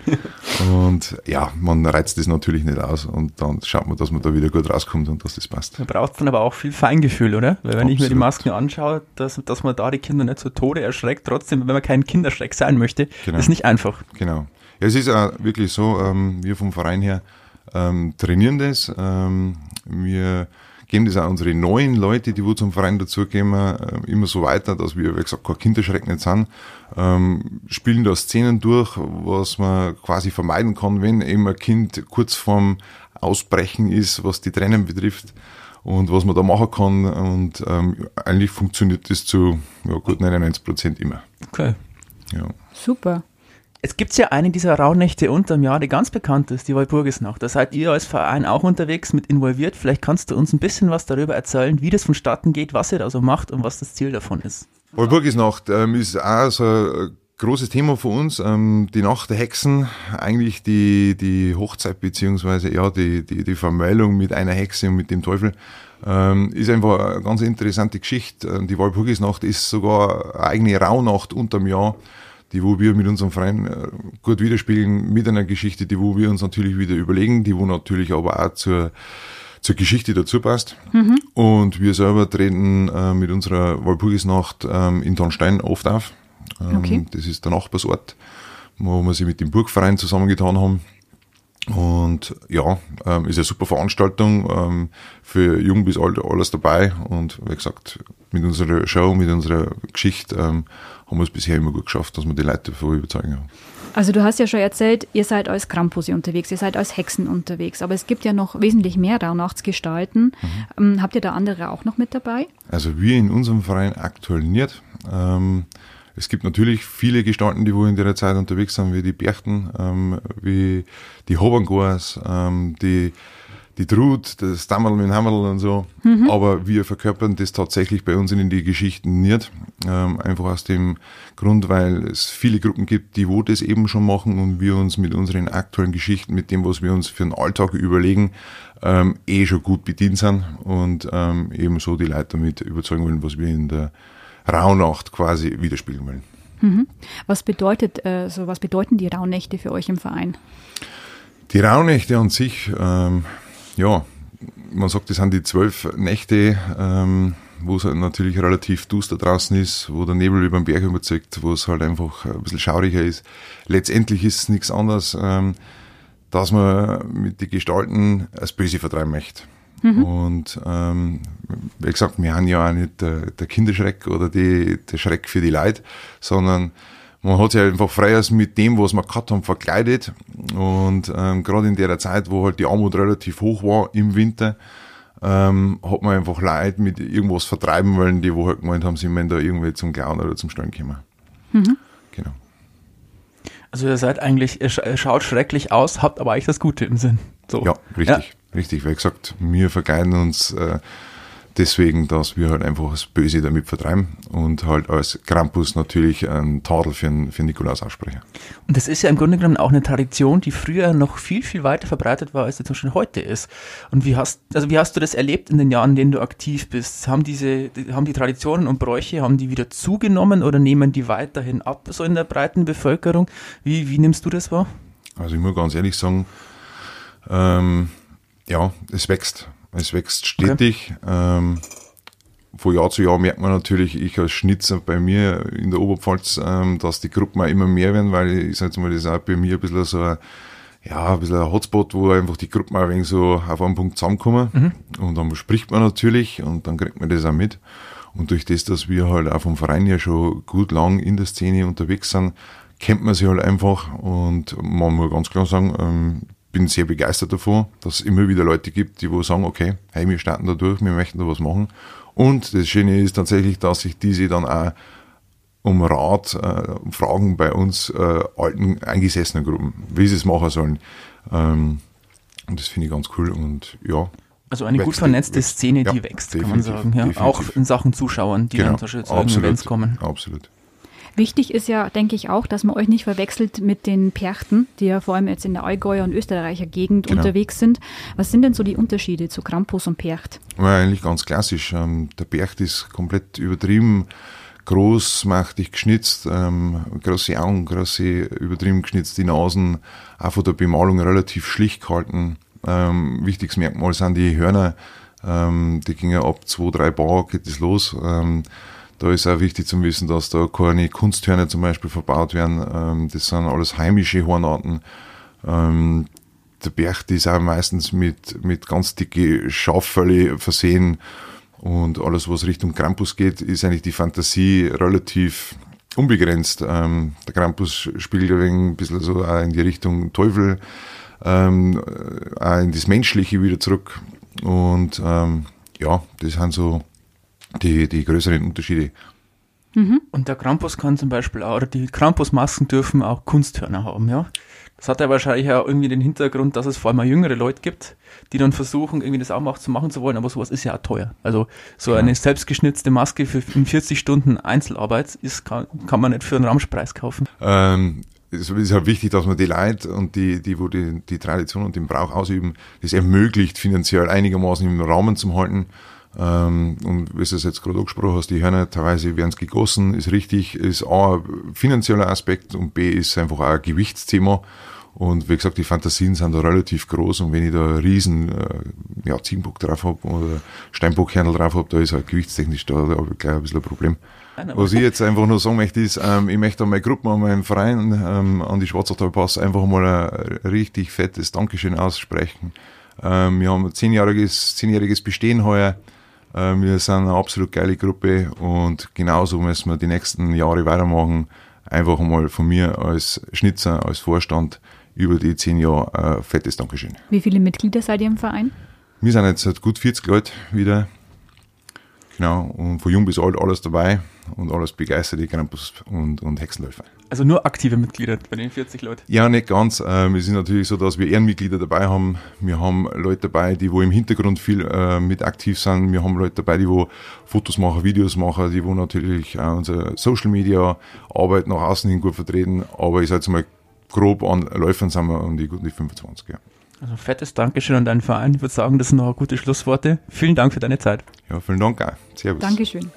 Und ja, man reizt das natürlich nicht aus und dann schaut man, dass man da wieder gut rauskommt und dass das passt. Da braucht dann aber auch viel Feingefühl, oder? Weil wenn ich mir die Absolut. Masken anschaue, dass, dass man da die Kinder nicht zu Tode erschreckt, trotzdem, wenn man kein Kinderschreck sein möchte, Genau. ist nicht einfach. Genau. Ja, es ist auch wirklich so, ähm, wir vom Verein her ähm, trainieren das. Ähm, wir geben das auch unsere neuen Leute, die wo zum Verein dazugehen, äh, immer so weiter, dass wir, wie gesagt, kein Kinderschreck nicht sind. Ähm, spielen da Szenen durch, was man quasi vermeiden kann, wenn eben ein Kind kurz vorm Ausbrechen ist, was die Tränen betrifft und was man da machen kann. Und ähm, eigentlich funktioniert das zu ja, gut 99 Prozent immer. Okay. Ja. Super. Es gibt ja eine dieser Rauhnächte unterm Jahr, die ganz bekannt ist, die Walpurgisnacht. Da seid ihr als Verein auch unterwegs mit involviert. Vielleicht kannst du uns ein bisschen was darüber erzählen, wie das vonstatten geht, was ihr da so macht und was das Ziel davon ist. Walpurgisnacht ähm, ist auch so ein großes Thema für uns. Ähm, die Nacht der Hexen, eigentlich die, die Hochzeit beziehungsweise ja die, die, die Vermählung mit einer Hexe und mit dem Teufel, ähm, ist einfach eine ganz interessante Geschichte. Ähm, Die Walpurgisnacht ist sogar eine eigene Rauhnacht unterm Jahr, die wo wir mit unserem Verein äh, gut widerspiegeln, mit einer Geschichte, die wo wir uns natürlich wieder überlegen, die wo natürlich aber auch zur zur Geschichte dazu passt. Und wir selber treten äh, mit unserer Walpurgisnacht ähm, in Tonstein oft auf. Ähm, Okay. Das ist der Nachbarsort, wo wir sie mit dem Burgverein zusammengetan haben. Und ja, ähm, ist eine super Veranstaltung, ähm, für jung bis alt alles dabei. Und wie gesagt, mit unserer Show, mit unserer Geschichte ähm, haben wir es bisher immer gut geschafft, dass wir die Leute davon überzeugen. Ja. Also du hast ja schon erzählt, ihr seid als Krampusse unterwegs, ihr seid als Hexen unterwegs, aber es gibt ja noch wesentlich mehr Rauhnachtsgestalten. Ähm, habt ihr da andere auch noch mit dabei? Also wir in unserem Verein aktuell nicht. Ähm, es gibt natürlich viele Gestalten, die wo in der Zeit unterwegs sind, wie die Berchten, ähm, wie die Hobangors, ähm, die, die Trud, das Dammerl mit Hammerl und so. Aber wir verkörpern das tatsächlich bei uns in die Geschichten nicht. Ähm, einfach aus dem Grund, weil es viele Gruppen gibt, die wo das eben schon machen und wir uns mit unseren aktuellen Geschichten, mit dem, was wir uns für den Alltag überlegen, ähm, eh schon gut bedient sind und ähm, ebenso die Leute damit überzeugen wollen, was wir in der Rauhnacht quasi widerspiegeln wollen. Was bedeutet, äh, so was bedeuten die Rauhnächte für euch im Verein? Die Rauhnächte an sich, ähm, ja, man sagt, das sind die zwölf Nächte, ähm, wo es halt natürlich relativ duster draußen ist, wo der Nebel über den Berg überzeugt, wo es halt einfach ein bisschen schauriger ist. Letztendlich ist es nichts anderes, ähm, dass man mit den Gestalten das Böse vertreiben möchte. Und ähm, wie gesagt, wir haben ja auch nicht der, der Kinderschreck oder die, der Schreck für die Leute, sondern man hat sich einfach freier mit dem, was wir gehabt haben, verkleidet. Und ähm, gerade in der Zeit, wo halt die Armut relativ hoch war im Winter, ähm, hat man einfach Leute mit irgendwas vertreiben wollen, die wo halt gemeint haben, sie wollen da irgendwie zum Klauen oder zum Steuern kommen. Genau. Also ihr seid eigentlich, ihr scha- ihr schaut schrecklich aus, habt aber eigentlich das Gute im Sinn. So. Ja, richtig, richtig. Wie gesagt, wir verkleiden uns äh, deswegen, dass wir halt einfach das Böse damit vertreiben und halt als Krampus natürlich einen Tadel für, für Nikolaus aussprechen. Und das ist ja im Grunde genommen auch eine Tradition, die früher noch viel, viel weiter verbreitet war, als sie zum Beispiel heute ist. Und wie hast, also wie hast du das erlebt in den Jahren, in denen du aktiv bist? Haben diese, die- haben die Traditionen und Bräuche, haben die wieder zugenommen oder nehmen die weiterhin ab, so in der breiten Bevölkerung? Wie, wie nimmst du das wahr? Also ich muss ganz ehrlich sagen, Ähm, ja, es wächst. Es wächst stetig. Okay. Ähm, von Jahr zu Jahr merkt man natürlich, ich als Schnitzer bei mir in der Oberpfalz, ähm, dass die Gruppen auch immer mehr werden, weil ich sag jetzt mal, das ist auch bei mir ein bisschen so ein, ja, ein bisschen ein Hotspot, wo einfach die Gruppen auch ein wenig so auf einen Punkt zusammenkommen. Mhm. Und dann spricht man natürlich und dann kriegt man das auch mit. Und durch das, dass wir halt auch vom Verein ja schon gut lang in der Szene unterwegs sind, kennt man sie halt einfach und man muss ganz klar sagen, ähm, bin sehr begeistert davon, dass es immer wieder Leute gibt, die wo sagen, okay, hey, wir starten da durch, wir möchten da was machen. Und das Schöne ist tatsächlich, dass sich diese dann auch um Rat äh, fragen bei uns äh, alten eingesessenen Gruppen, wie sie es machen sollen. Ähm, und das finde ich ganz cool und ja. Also eine gut vernetzte. Szene, die ja, wächst, kann man sagen. Ja. Auch in Sachen Zuschauern, die genau, dann zu Events kommen. Absolut. Wichtig ist ja, denke ich auch, dass man euch nicht verwechselt mit den Perchten, die ja vor allem jetzt in der Allgäuer und Österreicher Gegend genau. unterwegs sind. Was sind denn so die Unterschiede zu Krampus und Percht? Ja, eigentlich ganz klassisch. Ähm, der Percht ist komplett übertrieben groß, mächtig geschnitzt, ähm, große Augen, große übertrieben geschnitzte Nasen, auch von der Bemalung relativ schlicht gehalten. Ähm, wichtiges Merkmal sind die Hörner, ähm, die gingen ab 2, 3 Bar, geht das los. Ähm, da ist auch wichtig zu wissen, dass da keine Kunsthörner zum Beispiel verbaut werden. Ähm, das sind alles heimische Hornarten. Ähm, der Bercht ist auch meistens mit, mit ganz dicke Schaffölle versehen. Und alles, was Richtung Krampus geht, ist eigentlich die Fantasie relativ unbegrenzt. Ähm, der Krampus spielt ein bisschen so auch in die Richtung Teufel, ähm, auch in das Menschliche wieder zurück. Und ja, das sind so die, die größeren Unterschiede. Mhm. Und der Krampus kann zum Beispiel auch, oder die Krampusmasken dürfen auch Kunsthörner haben, ja. Das hat ja wahrscheinlich auch irgendwie den Hintergrund, dass es vor allem auch jüngere Leute gibt, die dann versuchen, irgendwie das auch mal zu machen zu wollen, aber sowas ist ja auch teuer. Also so ja. eine selbstgeschnitzte Maske für 40 Stunden Einzelarbeit ist, kann, kann man nicht für einen Ramschpreis kaufen. Ähm, es ist halt wichtig, dass man die Leute und die, die wo die, die Tradition und den Brauch ausüben, das ermöglicht, finanziell einigermaßen im Rahmen zu halten. Ähm, und wie du es jetzt gerade angesprochen hast, die Hörner teilweise werden es gegossen, ist richtig, ist A, ein finanzieller Aspekt und B, ist einfach auch ein Gewichtsthema. Und wie gesagt, die Fantasien sind da relativ groß und wenn ich da einen riesen äh, ja, Ziegenbock drauf habe oder Steinbockkernel drauf habe, da ist halt gewichtstechnisch da, da habe ich gleich ein bisschen ein Problem. Was ich jetzt einfach nur sagen möchte, ist, ähm, ich möchte an meine Gruppe, an meinen Verein, ähm, an die Schwarzachtal Pass einfach mal ein richtig fettes Dankeschön aussprechen. Ähm, wir haben ein zehnjähriges, zehnjähriges Bestehen heuer. Äh, wir sind eine absolut geile Gruppe und genauso müssen wir die nächsten Jahre weitermachen. Einfach mal von mir als Schnitzer, als Vorstand über die zehn Jahre ein äh, fettes Dankeschön. Wie viele Mitglieder seid ihr im Verein? Wir sind jetzt seit gut 40 Leute wieder. Genau, und von jung bis alt alles dabei und alles begeisterte Krampus und, und Hexenläufer. Also nur aktive Mitglieder bei den 40 Leuten? Ja, nicht ganz. Ähm, es ist natürlich so, dass wir Ehrenmitglieder dabei haben. Wir haben Leute dabei, die wo im Hintergrund viel äh, mit aktiv sind. Wir haben Leute dabei, die wo Fotos machen, Videos machen, die wo natürlich auch unsere Social Media Arbeit nach außen hin gut vertreten. Aber ich sage jetzt mal, grob an Läufern sind wir um die, die 25. Ja. Also fettes Dankeschön an deinen Verein. Ich würde sagen, das sind noch gute Schlussworte. Vielen Dank für deine Zeit. Ja, vielen Dank auch. Servus. Dankeschön.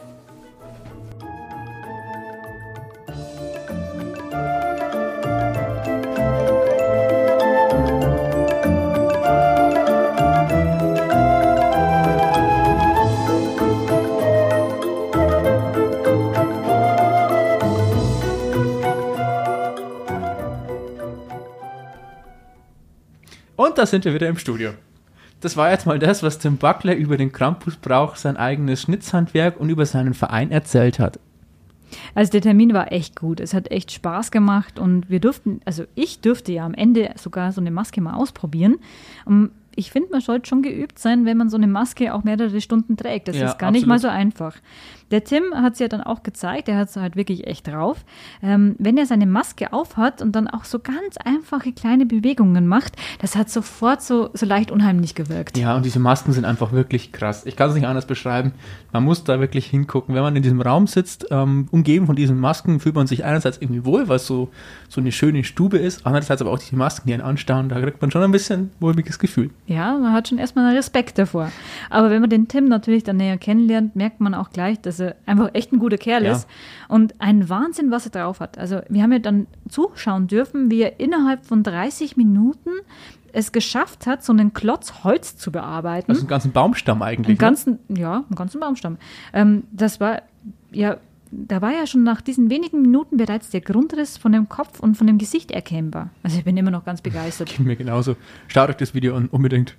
Und da sind wir wieder im Studio. Das war jetzt mal das, was Tim Buckler über den Krampusbrauch, sein eigenes Schnitzhandwerk und über seinen Verein erzählt hat. Also der Termin war echt gut. Es hat echt Spaß gemacht und wir durften, also ich durfte ja am Ende sogar so eine Maske mal ausprobieren. Und ich finde, man sollte schon geübt sein, wenn man so eine Maske auch mehrere Stunden trägt. Das ja, ist gar absolut. nicht mal so einfach. Der Tim hat es ja dann auch gezeigt, er hat es halt wirklich echt drauf. Ähm, wenn er seine Maske aufhat und dann auch so ganz einfache kleine Bewegungen macht, das hat sofort so, so leicht unheimlich gewirkt. Ja, und diese Masken sind einfach wirklich krass. Ich kann es nicht anders beschreiben. Man muss da wirklich hingucken. Wenn man in diesem Raum sitzt, ähm, umgeben von diesen Masken, fühlt man sich einerseits irgendwie wohl, weil es so, so eine schöne Stube ist, andererseits aber auch diese Masken, die einen anstarren, da kriegt man schon ein bisschen wohlmiges Gefühl. Ja, man hat schon erstmal Respekt davor. Aber wenn man den Tim natürlich dann näher kennenlernt, merkt man auch gleich, dass er einfach echt ein guter Kerl Ja. ist und ein Wahnsinn, was er drauf hat. Also wir haben ja dann zuschauen dürfen, wie er innerhalb von 30 Minuten es geschafft hat, so einen Klotz Holz zu bearbeiten. Also einen ganzen Baumstamm eigentlich. Einen ganzen, ja, einen ganzen Baumstamm. Ähm, das war, ja, da war ja schon nach diesen wenigen Minuten bereits der Grundriss von dem Kopf und von dem Gesicht erkennbar. Also ich bin immer noch ganz begeistert. ne? Geht mir genauso. Schaut euch das Video an, unbedingt.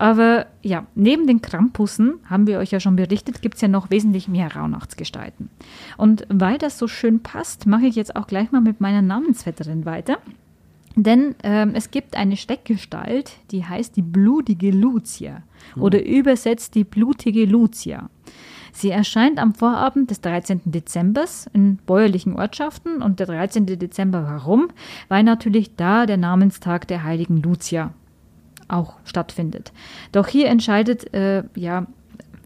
Aber ja, neben den Krampussen, haben wir euch ja schon berichtet, gibt es ja noch wesentlich mehr Rauhnachtsgestalten. Und weil das so schön passt, mache ich jetzt auch gleich mal mit meiner Namensvetterin weiter. Denn ähm, es gibt eine Steckgestalt, die heißt die blutige Lucia oder übersetzt die blutige Lucia. Sie erscheint am Vorabend des 13. Dezembers in bäuerlichen Ortschaften und der 13. Dezember warum? Weil natürlich da der Namenstag der heiligen Lucia auch stattfindet. Doch hier entscheidet, äh, ja,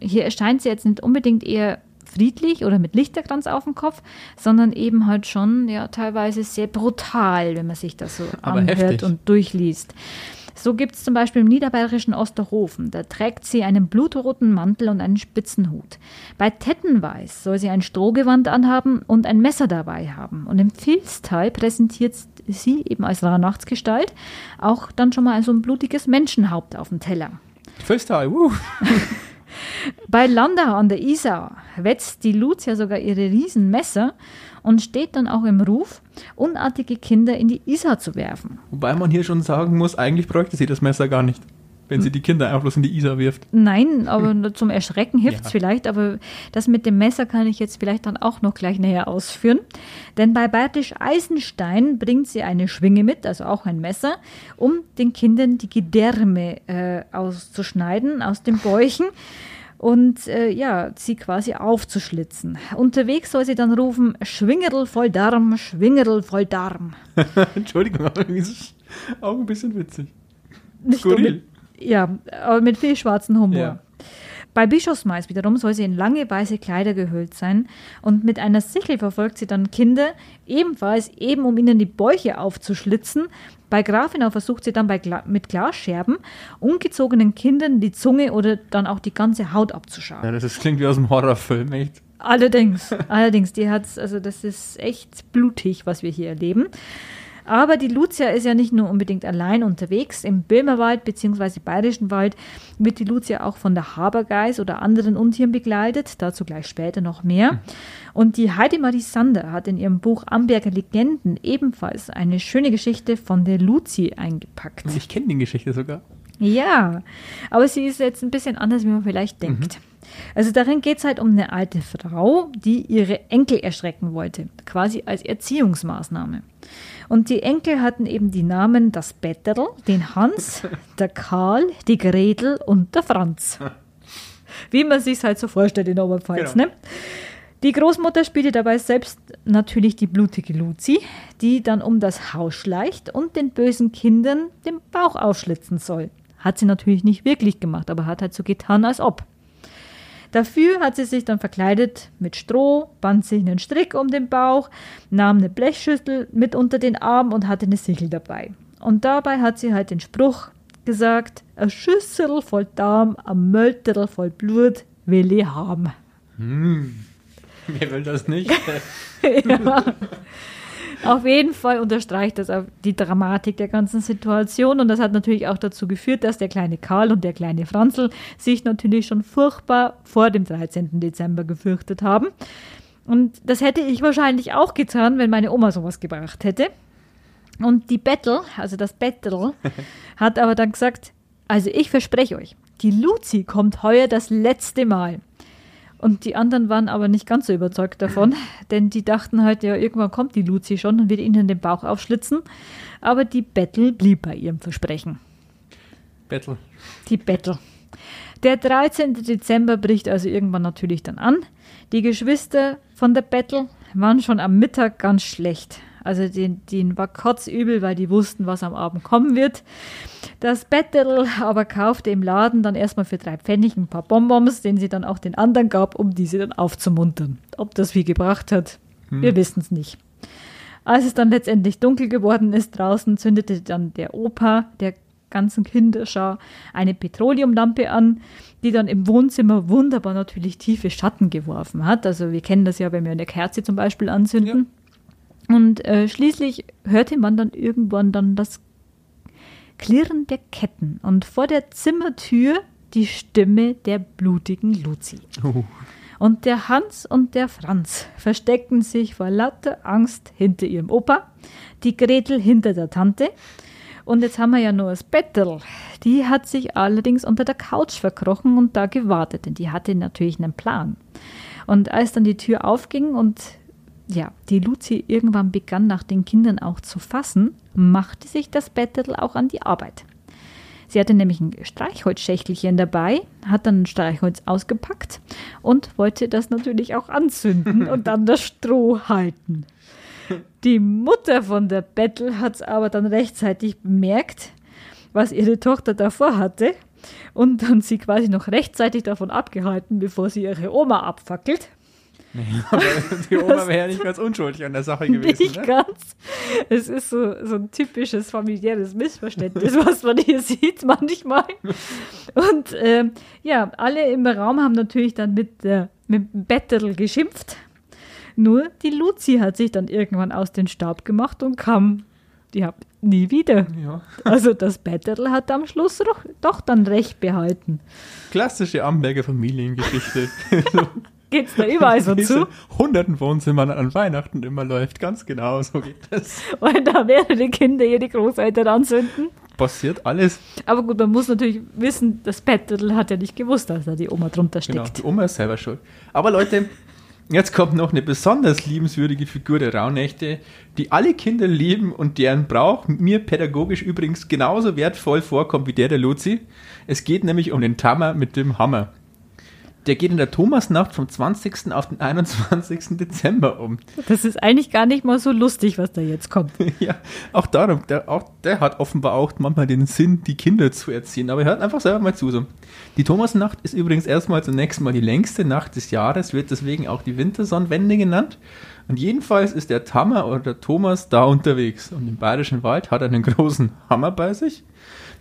hier erscheint sie jetzt nicht unbedingt eher friedlich oder mit Lichterkranz auf dem Kopf, sondern eben halt schon ja teilweise sehr brutal, wenn man sich das so Aber anhört heftig. und durchliest. So gibt es zum Beispiel im niederbayerischen Osterhofen. Da trägt sie einen blutroten Mantel und einen Spitzenhut. Bei Tettenweiß soll sie ein Strohgewand anhaben und ein Messer dabei haben. Und im Vilstal präsentiert sie eben als Rauhnachtsgestalt auch dann schon mal so ein blutiges Menschenhaupt auf dem Teller. Föstal, uh. Bei Landau an der Isar wetzt die Lucia sogar ihre Riesenmesser und steht dann auch im Ruf, unartige Kinder in die Isar zu werfen. Wobei man hier schon sagen muss, eigentlich bräuchte sie das Messer gar nicht. Wenn sie die Kinder einfach in die Isar wirft. Nein, aber zum Erschrecken hilft es Ja. vielleicht, aber das mit dem Messer kann ich jetzt vielleicht dann auch noch gleich näher ausführen. Denn bei Bertisch Eisenstein bringt sie eine Schwinge mit, also auch ein Messer, um den Kindern die Gedärme äh, auszuschneiden aus den Bäuchen und äh, ja, sie quasi aufzuschlitzen. Unterwegs soll sie dann rufen, Schwingerl voll Darm, Schwingerl voll Darm. Entschuldigung, aber das ist auch ein bisschen witzig. Nicht Skurril. mit, ja, aber mit viel schwarzen Humor. Ja. Bei Bischofsmais wiederum soll sie in lange weiße Kleider gehüllt sein und mit einer Sichel verfolgt sie dann Kinder, ebenfalls eben um ihnen die Bäuche aufzuschlitzen. Bei Grafenau versucht sie dann bei Gla mit Glasscherben ungezogenen Kindern die Zunge oder dann auch die ganze Haut abzuschauen. Ja, das ist, klingt wie aus einem Horrorfilm, echt. Allerdings, allerdings, die hat's, also das ist echt blutig, was wir hier erleben. Aber die Lucia ist ja nicht nur unbedingt allein unterwegs. Im Böhmerwald bzw. Bayerischen Wald wird die Lucia auch von der Habergeis oder anderen Untieren begleitet. Dazu gleich später noch mehr. Und die Heidemarie Sander hat in ihrem Buch Amberger Legenden ebenfalls eine schöne Geschichte von der Luzi eingepackt. Ich kenne die Geschichte sogar. Ja, aber sie ist jetzt ein bisschen anders, wie man vielleicht denkt. Also darin geht es halt um eine alte Frau, die ihre Enkel erschrecken wollte, quasi als Erziehungsmaßnahme. Und die Enkel hatten eben die Namen das Betterl, den Hans, der Karl, die Gretel und der Franz. Wie man sich halt so vorstellt in Oberpfalz, Genau. ne? Die Großmutter spielte dabei selbst natürlich die blutige Luzi, die dann um das Haus schleicht und den bösen Kindern den Bauch aufschlitzen soll. Hat sie natürlich nicht wirklich gemacht, aber hat halt so getan, als ob. Dafür hat sie sich dann verkleidet mit Stroh, band sich einen Strick um den Bauch, nahm eine Blechschüssel mit unter den Arm und hatte eine Sichel dabei. Und dabei hat sie halt den Spruch gesagt, a Schüssel voll Darm, a Mölterl voll Blut will ich haben. Wer will das nicht? ja. Auf jeden Fall unterstreicht das auch die Dramatik der ganzen Situation und das hat natürlich auch dazu geführt, dass der kleine Karl und der kleine Franzl sich natürlich schon furchtbar vor dem 13. Dezember gefürchtet haben. Und das hätte ich wahrscheinlich auch getan, wenn meine Oma sowas gebracht hätte. Und die Bettel, also das Bettel, hat aber dann gesagt, also ich verspreche euch, die Luzi kommt heuer das letzte Mal. Und die anderen waren aber nicht ganz so überzeugt davon, denn die dachten halt, ja, irgendwann kommt die Luzi schon und wird ihnen den Bauch aufschlitzen. Aber die Bettel blieb bei ihrem Versprechen. Battle. Die Bettel. Der 13. Dezember bricht also irgendwann natürlich dann an. Die Geschwister von der Bettel waren schon am Mittag ganz schlecht. Also denen, denen war kotzübel, weil die wussten, was am Abend kommen wird. Das Bettel aber kaufte im Laden dann erstmal für drei Pfennig ein paar Bonbons, den sie dann auch den anderen gab, um diese dann aufzumuntern. Ob das viel gebracht hat, wir wissen es nicht. Als es dann letztendlich dunkel geworden ist draußen, zündete dann der Opa, der ganzen Kinderschar eine Petroleumlampe an, die dann im Wohnzimmer wunderbar natürlich tiefe Schatten geworfen hat. Also wir kennen das ja, wenn wir eine Kerze zum Beispiel anzünden. Ja. Und äh, schließlich hörte man dann irgendwann dann das Klirren der Ketten und vor der Zimmertür die Stimme der blutigen Luzi. Oh. Und der Hans und der Franz versteckten sich vor lauter Angst hinter ihrem Opa, die Gretel hinter der Tante. Und jetzt haben wir ja nur das Bettel. Die hat sich allerdings unter der Couch verkrochen und da gewartet, denn die hatte natürlich einen Plan. Und als dann die Tür aufging und ja, die Luzi irgendwann begann, nach den Kindern auch zu fassen, machte sich das Bettel auch an die Arbeit. Sie hatte nämlich ein Streichholzschächtelchen dabei, hat dann ein Streichholz ausgepackt und wollte das natürlich auch anzünden und dann das Stroh halten. Die Mutter von der Bettel hat es aber dann rechtzeitig bemerkt, was ihre Tochter davor hatte und dann sie quasi noch rechtzeitig davon abgehalten, bevor sie ihre Oma abfackelt. Nee, aber die Oma wäre ja nicht ganz unschuldig an der Sache gewesen. Nicht ne? ganz. Es ist so, so ein typisches familiäres Missverständnis, was man hier sieht manchmal. Und äh, ja, alle im Raum haben natürlich dann mit, äh, mit dem Bettel geschimpft. Nur die Luzi hat sich dann irgendwann aus dem Staub gemacht und kam, die hat nie wieder. Ja. Also das Bettel hat am Schluss doch, doch dann recht behalten. Klassische Amberger Familiengeschichte. geht es da überall so zu. hunderten Wohnzimmern an Weihnachten immer läuft. Ganz genau, so geht das. Und da werden die Kinder ihre Großeltern anzünden. Passiert alles. Aber gut, man muss natürlich wissen, das Bettel hat ja nicht gewusst, dass da die Oma drunter steckt. Genau, die Oma ist selber schuld. Aber Leute, jetzt kommt noch eine besonders liebenswürdige Figur der Rauhnächte, die alle Kinder lieben und deren Brauch mir pädagogisch übrigens genauso wertvoll vorkommt wie der der Luzi. Es geht nämlich um den Tammer mit dem Hammer der geht in der Thomasnacht vom 20. auf den 21. Dezember um. Das ist eigentlich gar nicht mal so lustig, was da jetzt kommt. ja, auch darum, der, auch, der hat offenbar auch manchmal den Sinn, die Kinder zu erziehen. Aber er hört einfach selber mal zu. So. Die Thomasnacht ist übrigens erstmal zunächst mal die längste Nacht des Jahres, wird deswegen auch die Wintersonnenwende genannt. Und jedenfalls ist der Tammer oder der Thomas da unterwegs. Und im Bayerischen Wald hat er einen großen Hammer bei sich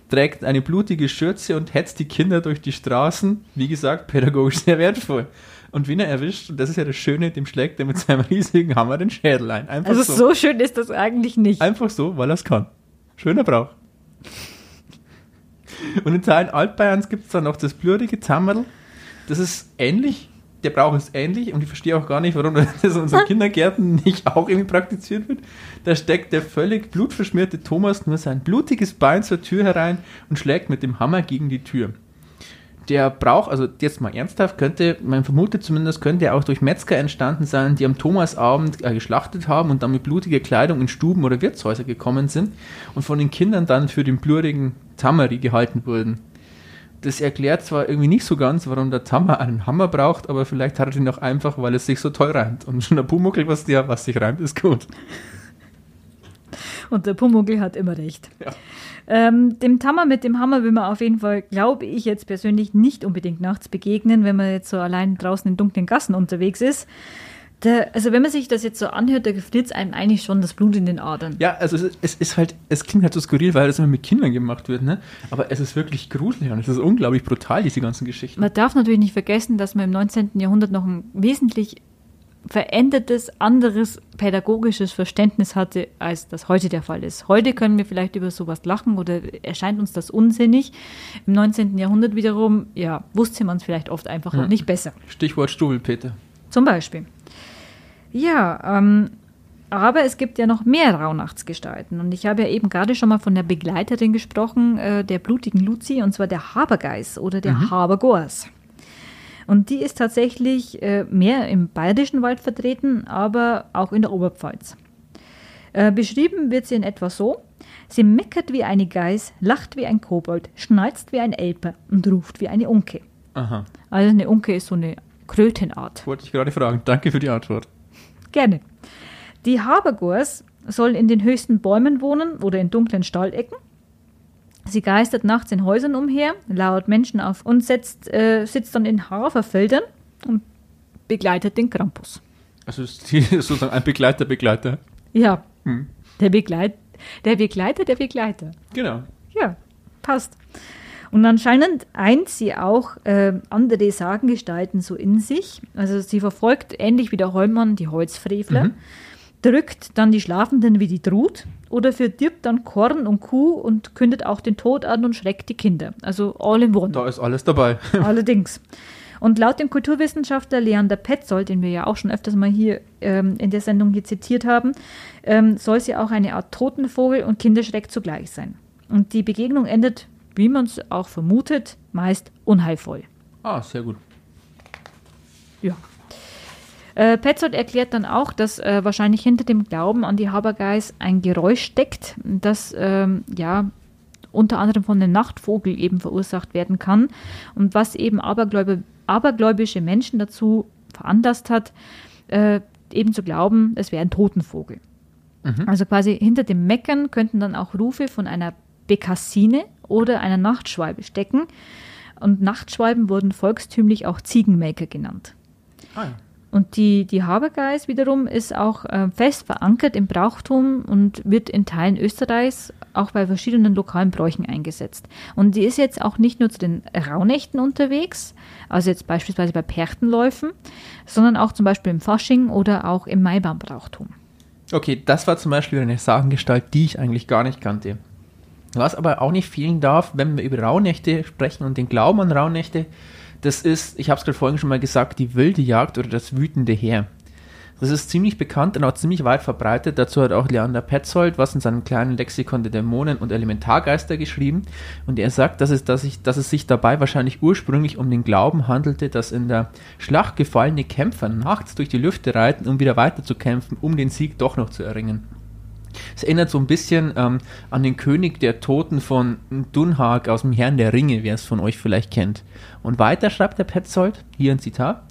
trägt eine blutige Schürze und hetzt die Kinder durch die Straßen. Wie gesagt, pädagogisch sehr wertvoll. Und wenn er erwischt, und das ist ja das Schöne, dem schlägt er mit seinem riesigen Hammer den Schädel ein. Einfach also so. so schön ist das eigentlich nicht. Einfach so, weil er es kann. Schöner Brauch. Und in Teilen Altbayerns gibt es dann noch das blurige Zammerl. Das ist ähnlich der Brauch ist ähnlich und ich verstehe auch gar nicht, warum das in unseren Kindergärten nicht auch irgendwie praktiziert wird. Da steckt der völlig blutverschmierte Thomas nur sein blutiges Bein zur Tür herein und schlägt mit dem Hammer gegen die Tür. Der Brauch, also jetzt mal ernsthaft, könnte, man vermutet zumindest, könnte er auch durch Metzger entstanden sein, die am Thomasabend äh, geschlachtet haben und dann mit blutiger Kleidung in Stuben oder Wirtshäuser gekommen sind und von den Kindern dann für den blurigen Tamari gehalten wurden das erklärt zwar irgendwie nicht so ganz, warum der Tammer einen Hammer braucht, aber vielleicht hat er den auch einfach, weil es sich so toll reimt. Und schon der Pumuckel, was, der, was sich reimt, ist gut. Und der Pumuckel hat immer recht. Ja. Ähm, dem Tammer mit dem Hammer will man auf jeden Fall, glaube ich jetzt persönlich, nicht unbedingt nachts begegnen, wenn man jetzt so allein draußen in dunklen Gassen unterwegs ist. Der, also wenn man sich das jetzt so anhört, da gefriert einem eigentlich schon das Blut in den Adern. Ja, also es, es, ist halt, es klingt halt so skurril, weil das immer mit Kindern gemacht wird, ne? Aber es ist wirklich gruselig und es ist unglaublich brutal, diese ganzen Geschichten. Man darf natürlich nicht vergessen, dass man im 19. Jahrhundert noch ein wesentlich verändertes, anderes pädagogisches Verständnis hatte, als das heute der Fall ist. Heute können wir vielleicht über sowas lachen oder erscheint uns das unsinnig. Im 19. Jahrhundert wiederum, ja, wusste man es vielleicht oft einfach ja. nicht besser. Stichwort Stubelpeter. Zum Beispiel. Ja, ähm, aber es gibt ja noch mehr Rauhnachtsgestalten. Und ich habe ja eben gerade schon mal von der Begleiterin gesprochen, äh, der blutigen Luzi, und zwar der Habergeis oder der mhm. Habergors. Und die ist tatsächlich äh, mehr im bayerischen Wald vertreten, aber auch in der Oberpfalz. Äh, beschrieben wird sie in etwa so: Sie meckert wie eine Geiß, lacht wie ein Kobold, schnalzt wie ein Elper und ruft wie eine Unke. Aha. Also eine Unke ist so eine Krötenart. Wollte ich gerade fragen. Danke für die Antwort. Gerne. Die Habergors sollen in den höchsten Bäumen wohnen oder in dunklen Stallecken. Sie geistert nachts in Häusern umher, lauert Menschen auf und setzt, äh, sitzt dann in Haferfeldern und begleitet den Krampus. Also sie ist sozusagen ein Begleiter, Begleiter. Ja. Hm. Der, Begleit, der Begleiter, der Begleiter. Genau. Ja. passt. Und anscheinend eint sie auch äh, andere Sagengestalten so in sich. Also sie verfolgt ähnlich wie der Heumann die Holzfrevler, mhm. drückt dann die Schlafenden wie die Trut oder verdirbt dann Korn und Kuh und kündet auch den Tod an und schreckt die Kinder. Also all in one. Da ist alles dabei. Allerdings. Und laut dem Kulturwissenschaftler Leander Petzold, den wir ja auch schon öfters mal hier ähm, in der Sendung hier zitiert haben, ähm, soll sie auch eine Art Totenvogel und Kinderschreck zugleich sein. Und die Begegnung endet wie man es auch vermutet, meist unheilvoll. Ah, sehr gut. Ja. Äh, Petzold erklärt dann auch, dass äh, wahrscheinlich hinter dem Glauben an die Habergeis ein Geräusch steckt, das ähm, ja unter anderem von dem Nachtvogel eben verursacht werden kann und was eben abergläub abergläubische Menschen dazu veranlasst hat, äh, eben zu glauben, es wäre ein Totenvogel. Mhm. Also quasi hinter dem Meckern könnten dann auch Rufe von einer Bekassine oder einer Nachtschwalbe stecken. Und Nachtschwalben wurden volkstümlich auch Ziegenmelker genannt. Ah, ja. Und die, die Habergeis wiederum ist auch äh, fest verankert im Brauchtum und wird in Teilen Österreichs auch bei verschiedenen lokalen Bräuchen eingesetzt. Und die ist jetzt auch nicht nur zu den Rauhnächten unterwegs, also jetzt beispielsweise bei Perchtenläufen, sondern auch zum Beispiel im Fasching oder auch im Maibaumbrauchtum. Okay, das war zum Beispiel eine Sagengestalt, die ich eigentlich gar nicht kannte. Was aber auch nicht fehlen darf, wenn wir über Rauhnächte sprechen und den Glauben an Rauhnächte, das ist, ich habe es gerade vorhin schon mal gesagt, die wilde Jagd oder das wütende Heer. Das ist ziemlich bekannt und auch ziemlich weit verbreitet. Dazu hat auch Leander Petzold was in seinem kleinen Lexikon der Dämonen und Elementargeister geschrieben. Und er sagt, dass es, dass, ich, dass es sich dabei wahrscheinlich ursprünglich um den Glauben handelte, dass in der Schlacht gefallene Kämpfer nachts durch die Lüfte reiten, um wieder weiterzukämpfen, um den Sieg doch noch zu erringen. Es erinnert so ein bisschen ähm, an den König der Toten von Dunhag aus dem Herrn der Ringe, wer es von euch vielleicht kennt. Und weiter schreibt der Petzold, hier ein Zitat,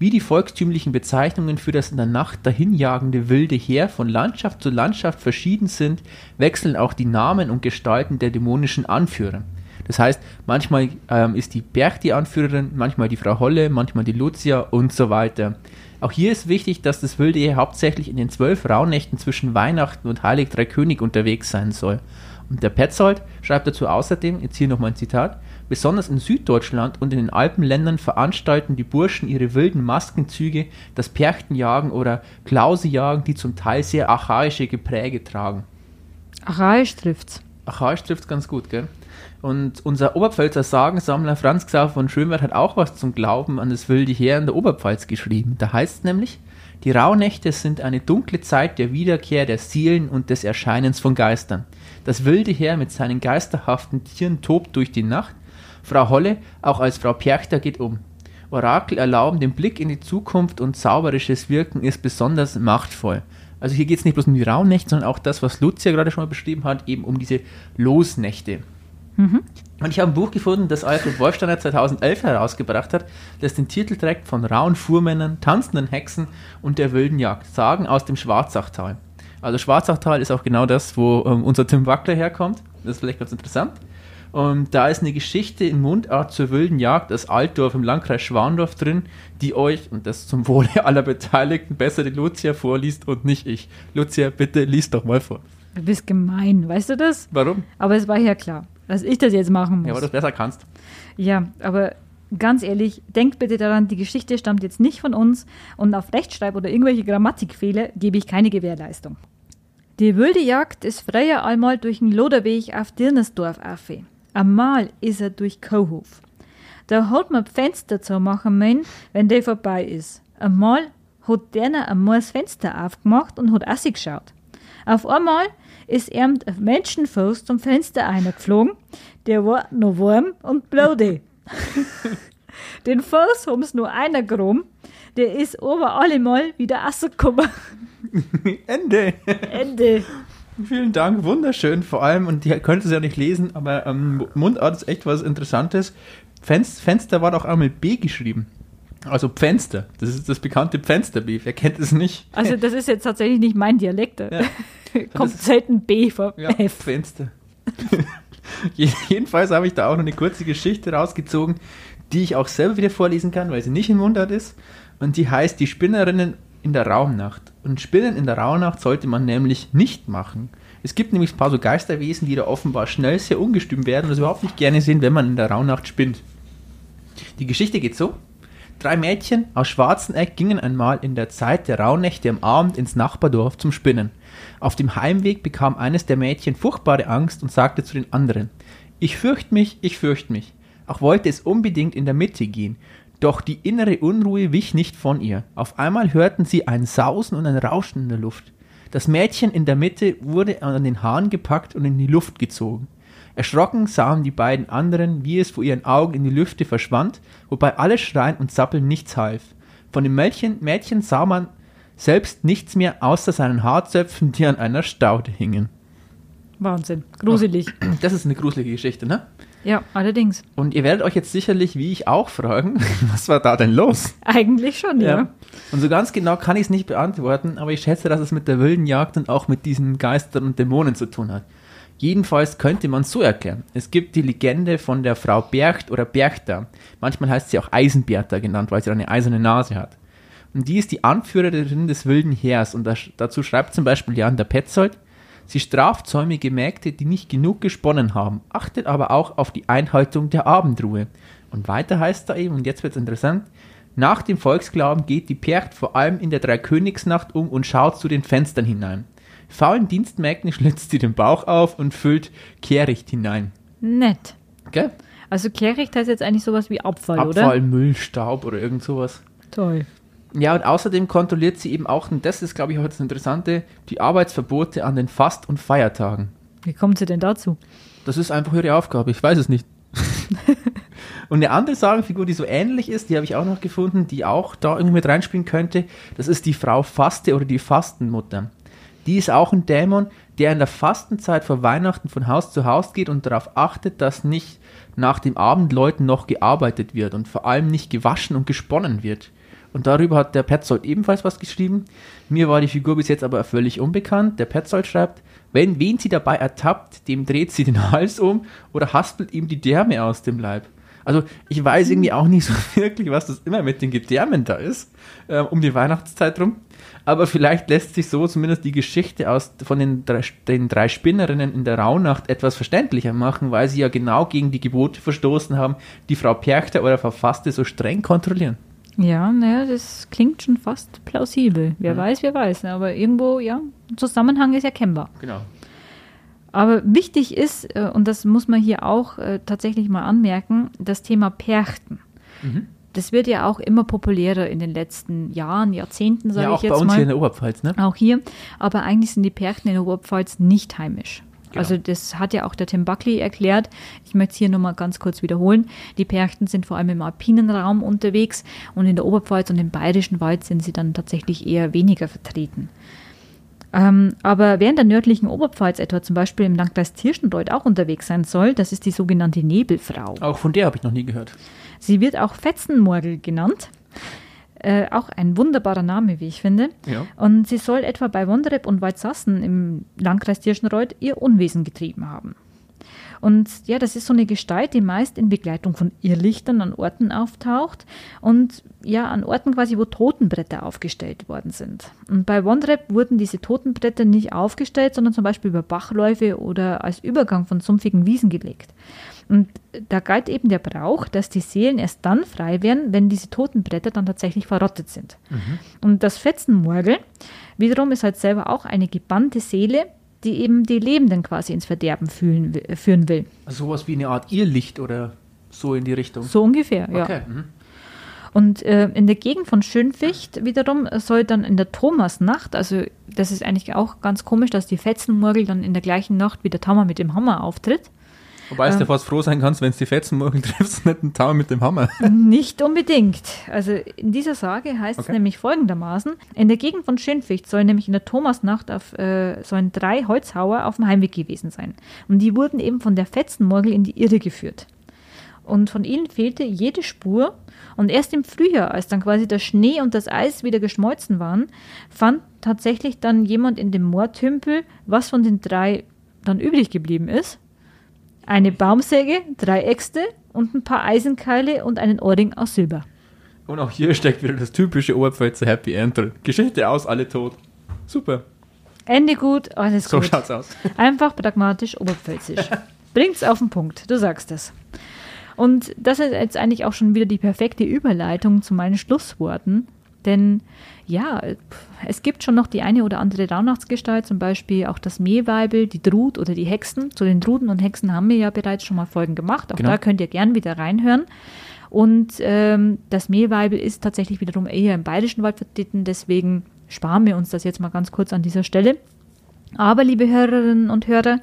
wie die volkstümlichen Bezeichnungen für das in der Nacht dahinjagende wilde Heer von Landschaft zu Landschaft verschieden sind, wechseln auch die Namen und Gestalten der dämonischen Anführer. Das heißt, manchmal ähm, ist die Berg die Anführerin, manchmal die Frau Holle, manchmal die Lucia und so weiter. Auch hier ist wichtig, dass das wilde Heer hauptsächlich in den zwölf Rauhnächten zwischen Weihnachten und Heilig Drei König unterwegs sein soll. Und der Petzold schreibt dazu außerdem, jetzt hier nochmal ein Zitat, besonders in Süddeutschland und in den Alpenländern veranstalten die Burschen ihre wilden Maskenzüge, das Perchtenjagen oder Klausejagen, die zum Teil sehr archaische Gepräge tragen. Archaisch trifft's. Archaisch trifft's ganz gut, gell? Und unser Oberpfälzer Sagensammler Franz Xaver von Schönwert hat auch was zum Glauben an das wilde Heer in der Oberpfalz geschrieben. Da heißt es nämlich, die Rauhnächte sind eine dunkle Zeit der Wiederkehr der Seelen und des Erscheinens von Geistern. Das wilde Heer mit seinen geisterhaften Tieren tobt durch die Nacht. Frau Holle, auch als Frau Perchter, geht um. Orakel erlauben den Blick in die Zukunft und zauberisches Wirken ist besonders machtvoll. Also hier geht es nicht bloß um die Rauhnächte, sondern auch das, was Lucia gerade schon mal beschrieben hat, eben um diese Losnächte. Mhm. Und ich habe ein Buch gefunden, das Alfred Wolfsteiner 2011 herausgebracht hat, das den Titel trägt von rauen Fuhrmännern, tanzenden Hexen und der wilden Jagd. Sagen aus dem Schwarzachtal. Also Schwarzachtal ist auch genau das, wo ähm, unser Tim Wackler herkommt. Das ist vielleicht ganz interessant. Und da ist eine Geschichte in Mundart zur wilden Jagd aus Altdorf im Landkreis Schwandorf drin, die euch, und das zum Wohle aller Beteiligten, besser die Lucia vorliest und nicht ich. Lucia, bitte liest doch mal vor. Du bist gemein, weißt du das? Warum? Aber es war ja klar dass ich das jetzt machen muss. Ja, weil du es besser kannst. Ja, aber ganz ehrlich, denkt bitte daran, die Geschichte stammt jetzt nicht von uns und auf Rechtschreib- oder irgendwelche Grammatikfehler gebe ich keine Gewährleistung. Die wilde Jagd ist freier einmal durch den Loderweg auf Dirnersdorf auf. Einmal ist er durch Kohof. Da hat man Fenster zu machen, mein, wenn der vorbei ist. Einmal hat der einmal das Fenster aufgemacht und hat geschaut. Auf einmal ist er ein Menschenfuß zum Fenster eingeflogen. Der war noch warm und blöde. Den Fuß haben sie nur einer gerum. Der ist aber allemal wieder rausgekommen. Ende. Ende. Vielen Dank, wunderschön. Vor allem, und die könnte es ja nicht lesen, aber ähm, Mundart ist echt was Interessantes. Fenster, Fenster war doch auch mit B geschrieben. Also Pfenster, das ist das bekannte Pfensterbeef, wer kennt es nicht? Also das ist jetzt tatsächlich nicht mein Dialekt. Ja. Kommt selten B vor ja, F. Fenster. Jedenfalls habe ich da auch noch eine kurze Geschichte rausgezogen, die ich auch selber wieder vorlesen kann, weil sie nicht in Mundart ist. Und die heißt Die Spinnerinnen in der Raumnacht. Und Spinnen in der Rauhnacht sollte man nämlich nicht machen. Es gibt nämlich ein paar so Geisterwesen, die da offenbar schnell sehr ungestüm werden und das überhaupt nicht gerne sehen, wenn man in der Rauhnacht spinnt. Die Geschichte geht so. Drei Mädchen aus Schwarzenegg gingen einmal in der Zeit der Rauhnächte am Abend ins Nachbardorf zum Spinnen. Auf dem Heimweg bekam eines der Mädchen furchtbare Angst und sagte zu den anderen, ich fürcht mich, ich fürcht mich. Auch wollte es unbedingt in der Mitte gehen, doch die innere Unruhe wich nicht von ihr. Auf einmal hörten sie ein Sausen und ein Rauschen in der Luft. Das Mädchen in der Mitte wurde an den Haaren gepackt und in die Luft gezogen. Erschrocken sahen die beiden anderen, wie es vor ihren Augen in die Lüfte verschwand, wobei alles Schreien und Zappeln nichts half. Von dem Mädchen, Mädchen sah man selbst nichts mehr außer seinen Haarzöpfen, die an einer Staude hingen. Wahnsinn. Gruselig. Das ist eine gruselige Geschichte, ne? Ja, allerdings. Und ihr werdet euch jetzt sicherlich, wie ich auch, fragen, was war da denn los? Eigentlich schon, ja. Und so ganz genau kann ich es nicht beantworten, aber ich schätze, dass es mit der wilden Jagd und auch mit diesen Geistern und Dämonen zu tun hat. Jedenfalls könnte man es so erklären. Es gibt die Legende von der Frau Bercht oder Berchter. Manchmal heißt sie auch Eisenbertha genannt, weil sie eine eiserne Nase hat. Und die ist die Anführerin des wilden Heers. Und das, dazu schreibt zum Beispiel Jan der Petzold, sie straft säumige Mägde, die nicht genug gesponnen haben, achtet aber auch auf die Einhaltung der Abendruhe. Und weiter heißt da eben, und jetzt wird es interessant, nach dem Volksglauben geht die Percht vor allem in der Dreikönigsnacht um und schaut zu den Fenstern hinein. Faulen Dienstmägden schlitzt sie den Bauch auf und füllt Kehricht hinein. Nett. Gell? Also Kehricht heißt jetzt eigentlich sowas wie Abfall, Abfall, oder? Müll, Staub oder irgend sowas. Toll. Ja, und außerdem kontrolliert sie eben auch, und das ist, glaube ich, auch das Interessante, die Arbeitsverbote an den Fast- und Feiertagen. Wie kommt sie denn dazu? Das ist einfach ihre Aufgabe, ich weiß es nicht. und eine andere Sagenfigur, die so ähnlich ist, die habe ich auch noch gefunden, die auch da irgendwie mit reinspielen könnte, das ist die Frau Faste oder die Fastenmutter. Die ist auch ein Dämon, der in der Fastenzeit vor Weihnachten von Haus zu Haus geht und darauf achtet, dass nicht nach dem Abendläuten noch gearbeitet wird und vor allem nicht gewaschen und gesponnen wird. Und darüber hat der Petzold ebenfalls was geschrieben. Mir war die Figur bis jetzt aber völlig unbekannt. Der Petzold schreibt, wenn wen sie dabei ertappt, dem dreht sie den Hals um oder haspelt ihm die Därme aus dem Leib. Also ich weiß irgendwie auch nicht so wirklich, was das immer mit den Gedärmen da ist, äh, um die Weihnachtszeit rum. Aber vielleicht lässt sich so zumindest die Geschichte aus, von den drei, den drei Spinnerinnen in der Rauhnacht etwas verständlicher machen, weil sie ja genau gegen die Gebote verstoßen haben, die Frau Perchter oder Verfasste so streng kontrollieren. Ja, naja, das klingt schon fast plausibel. Wer Mhm. weiß, wer weiß. ne, Aber irgendwo, ja, Zusammenhang ist erkennbar. Genau. Aber wichtig ist, äh, und das muss man hier auch äh, tatsächlich mal anmerken, das Thema Perchten. Mhm. Das wird ja auch immer populärer in den letzten Jahren, Jahrzehnten, sage Ja, ich auch bei jetzt uns mal. hier in der Oberpfalz, ne? Auch hier. Aber eigentlich sind die Perchten in der Oberpfalz nicht heimisch. Genau. Also das hat ja auch der Tim Buckley erklärt. Ich möchte es hier nochmal ganz kurz wiederholen. Die Perchten sind vor allem im alpinen Raum unterwegs und in der Oberpfalz und im bayerischen Wald sind sie dann tatsächlich eher weniger vertreten. Ähm, aber wer in der nördlichen Oberpfalz etwa zum Beispiel im Landkreis Tirschenreuth auch unterwegs sein soll, das ist die sogenannte Nebelfrau. Auch von der habe ich noch nie gehört. Sie wird auch Fetzenmorgel genannt. Äh, auch ein wunderbarer Name, wie ich finde. Ja. Und sie soll etwa bei Wonderep und Waldsassen im Landkreis Tirschenreuth ihr Unwesen getrieben haben. Und ja, das ist so eine Gestalt, die meist in Begleitung von Irrlichtern an Orten auftaucht und ja, an Orten quasi, wo Totenbretter aufgestellt worden sind. Und bei Wonderep wurden diese Totenbretter nicht aufgestellt, sondern zum Beispiel über Bachläufe oder als Übergang von sumpfigen Wiesen gelegt. Und da galt eben der Brauch, dass die Seelen erst dann frei werden, wenn diese Totenbretter dann tatsächlich verrottet sind. Und das Fetzenmorgel wiederum ist halt selber auch eine gebannte Seele, die eben die Lebenden quasi ins Verderben fühlen, führen will. Also sowas wie eine Art Irrlicht oder so in die Richtung. So ungefähr, ja. Okay. Mhm. Und äh, in der Gegend von Schönficht wiederum soll dann in der Thomasnacht, also das ist eigentlich auch ganz komisch, dass die Fetzenmorgel dann in der gleichen Nacht wie der Tammer mit dem Hammer auftritt. Wobei du Ähm. ja fast froh sein kannst, wenn es die Fetzenmorgel triffst, nicht einen Tau mit dem Hammer. Nicht unbedingt. Also in dieser Sage heißt es Okay. nämlich folgendermaßen: In der Gegend von Schönficht sollen nämlich in der Thomasnacht auf, äh, sollen drei Holzhauer auf dem Heimweg gewesen sein. Und die wurden eben von der Fetzenmorgel in die Irre geführt. Und von ihnen fehlte jede Spur. Und erst im Frühjahr, als dann quasi der Schnee und das Eis wieder geschmolzen waren, fand tatsächlich dann jemand in dem Moortümpel, was von den drei dann übrig geblieben ist. Eine Baumsäge, drei Äxte und ein paar Eisenkeile und einen Ohrring aus Silber. Und auch hier steckt wieder das typische Oberpfälzer Happy End drin. Geschichte aus, alle tot. Super. Ende gut, alles So gut. schaut's aus. Einfach pragmatisch oberpfälzisch. Bringt's auf den Punkt, du sagst es. Und das ist jetzt eigentlich auch schon wieder die perfekte Überleitung zu meinen Schlussworten. Denn ja, es gibt schon noch die eine oder andere Rauhnachtsgestalt, zum Beispiel auch das Mehlweibel, die Drut oder die Hexen. Zu den Druten und Hexen haben wir ja bereits schon mal Folgen gemacht. Auch Genau. da könnt ihr gern wieder reinhören. Und ähm, das Mehlweibel ist tatsächlich wiederum eher im bayerischen Wald vertreten, deswegen sparen wir uns das jetzt mal ganz kurz an dieser Stelle. Aber, liebe Hörerinnen und Hörer,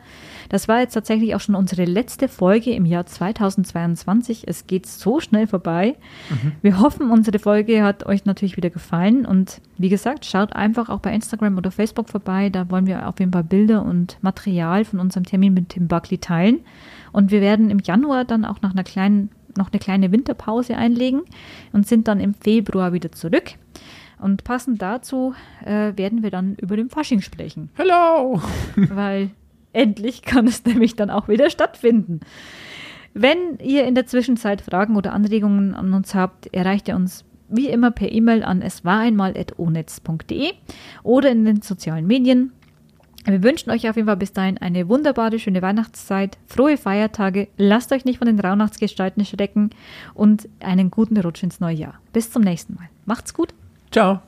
das war jetzt tatsächlich auch schon unsere letzte Folge im Jahr 2022. Es geht so schnell vorbei. Wir hoffen, unsere Folge hat euch natürlich wieder gefallen. Und wie gesagt, schaut einfach auch bei Instagram oder Facebook vorbei. Da wollen wir auf jeden Fall Bilder und Material von unserem Termin mit Tim Buckley teilen. Und wir werden im Januar dann auch nach einer kleinen, noch eine kleine Winterpause einlegen und sind dann im Februar wieder zurück. Und passend dazu äh, werden wir dann über den Fasching sprechen Hello! weil endlich kann es nämlich dann auch wieder stattfinden. Wenn ihr in der Zwischenzeit Fragen oder Anregungen an uns habt, erreicht ihr uns wie immer per E-Mail an eswareinmal.onetz.de oder in den sozialen Medien. Wir wünschen euch auf jeden Fall bis dahin eine wunderbare, schöne Weihnachtszeit, frohe Feiertage, lasst euch nicht von den Rauhnachtsgestalten schrecken und einen guten Rutsch ins neue Jahr. Bis zum nächsten Mal. Macht's gut! Ciao!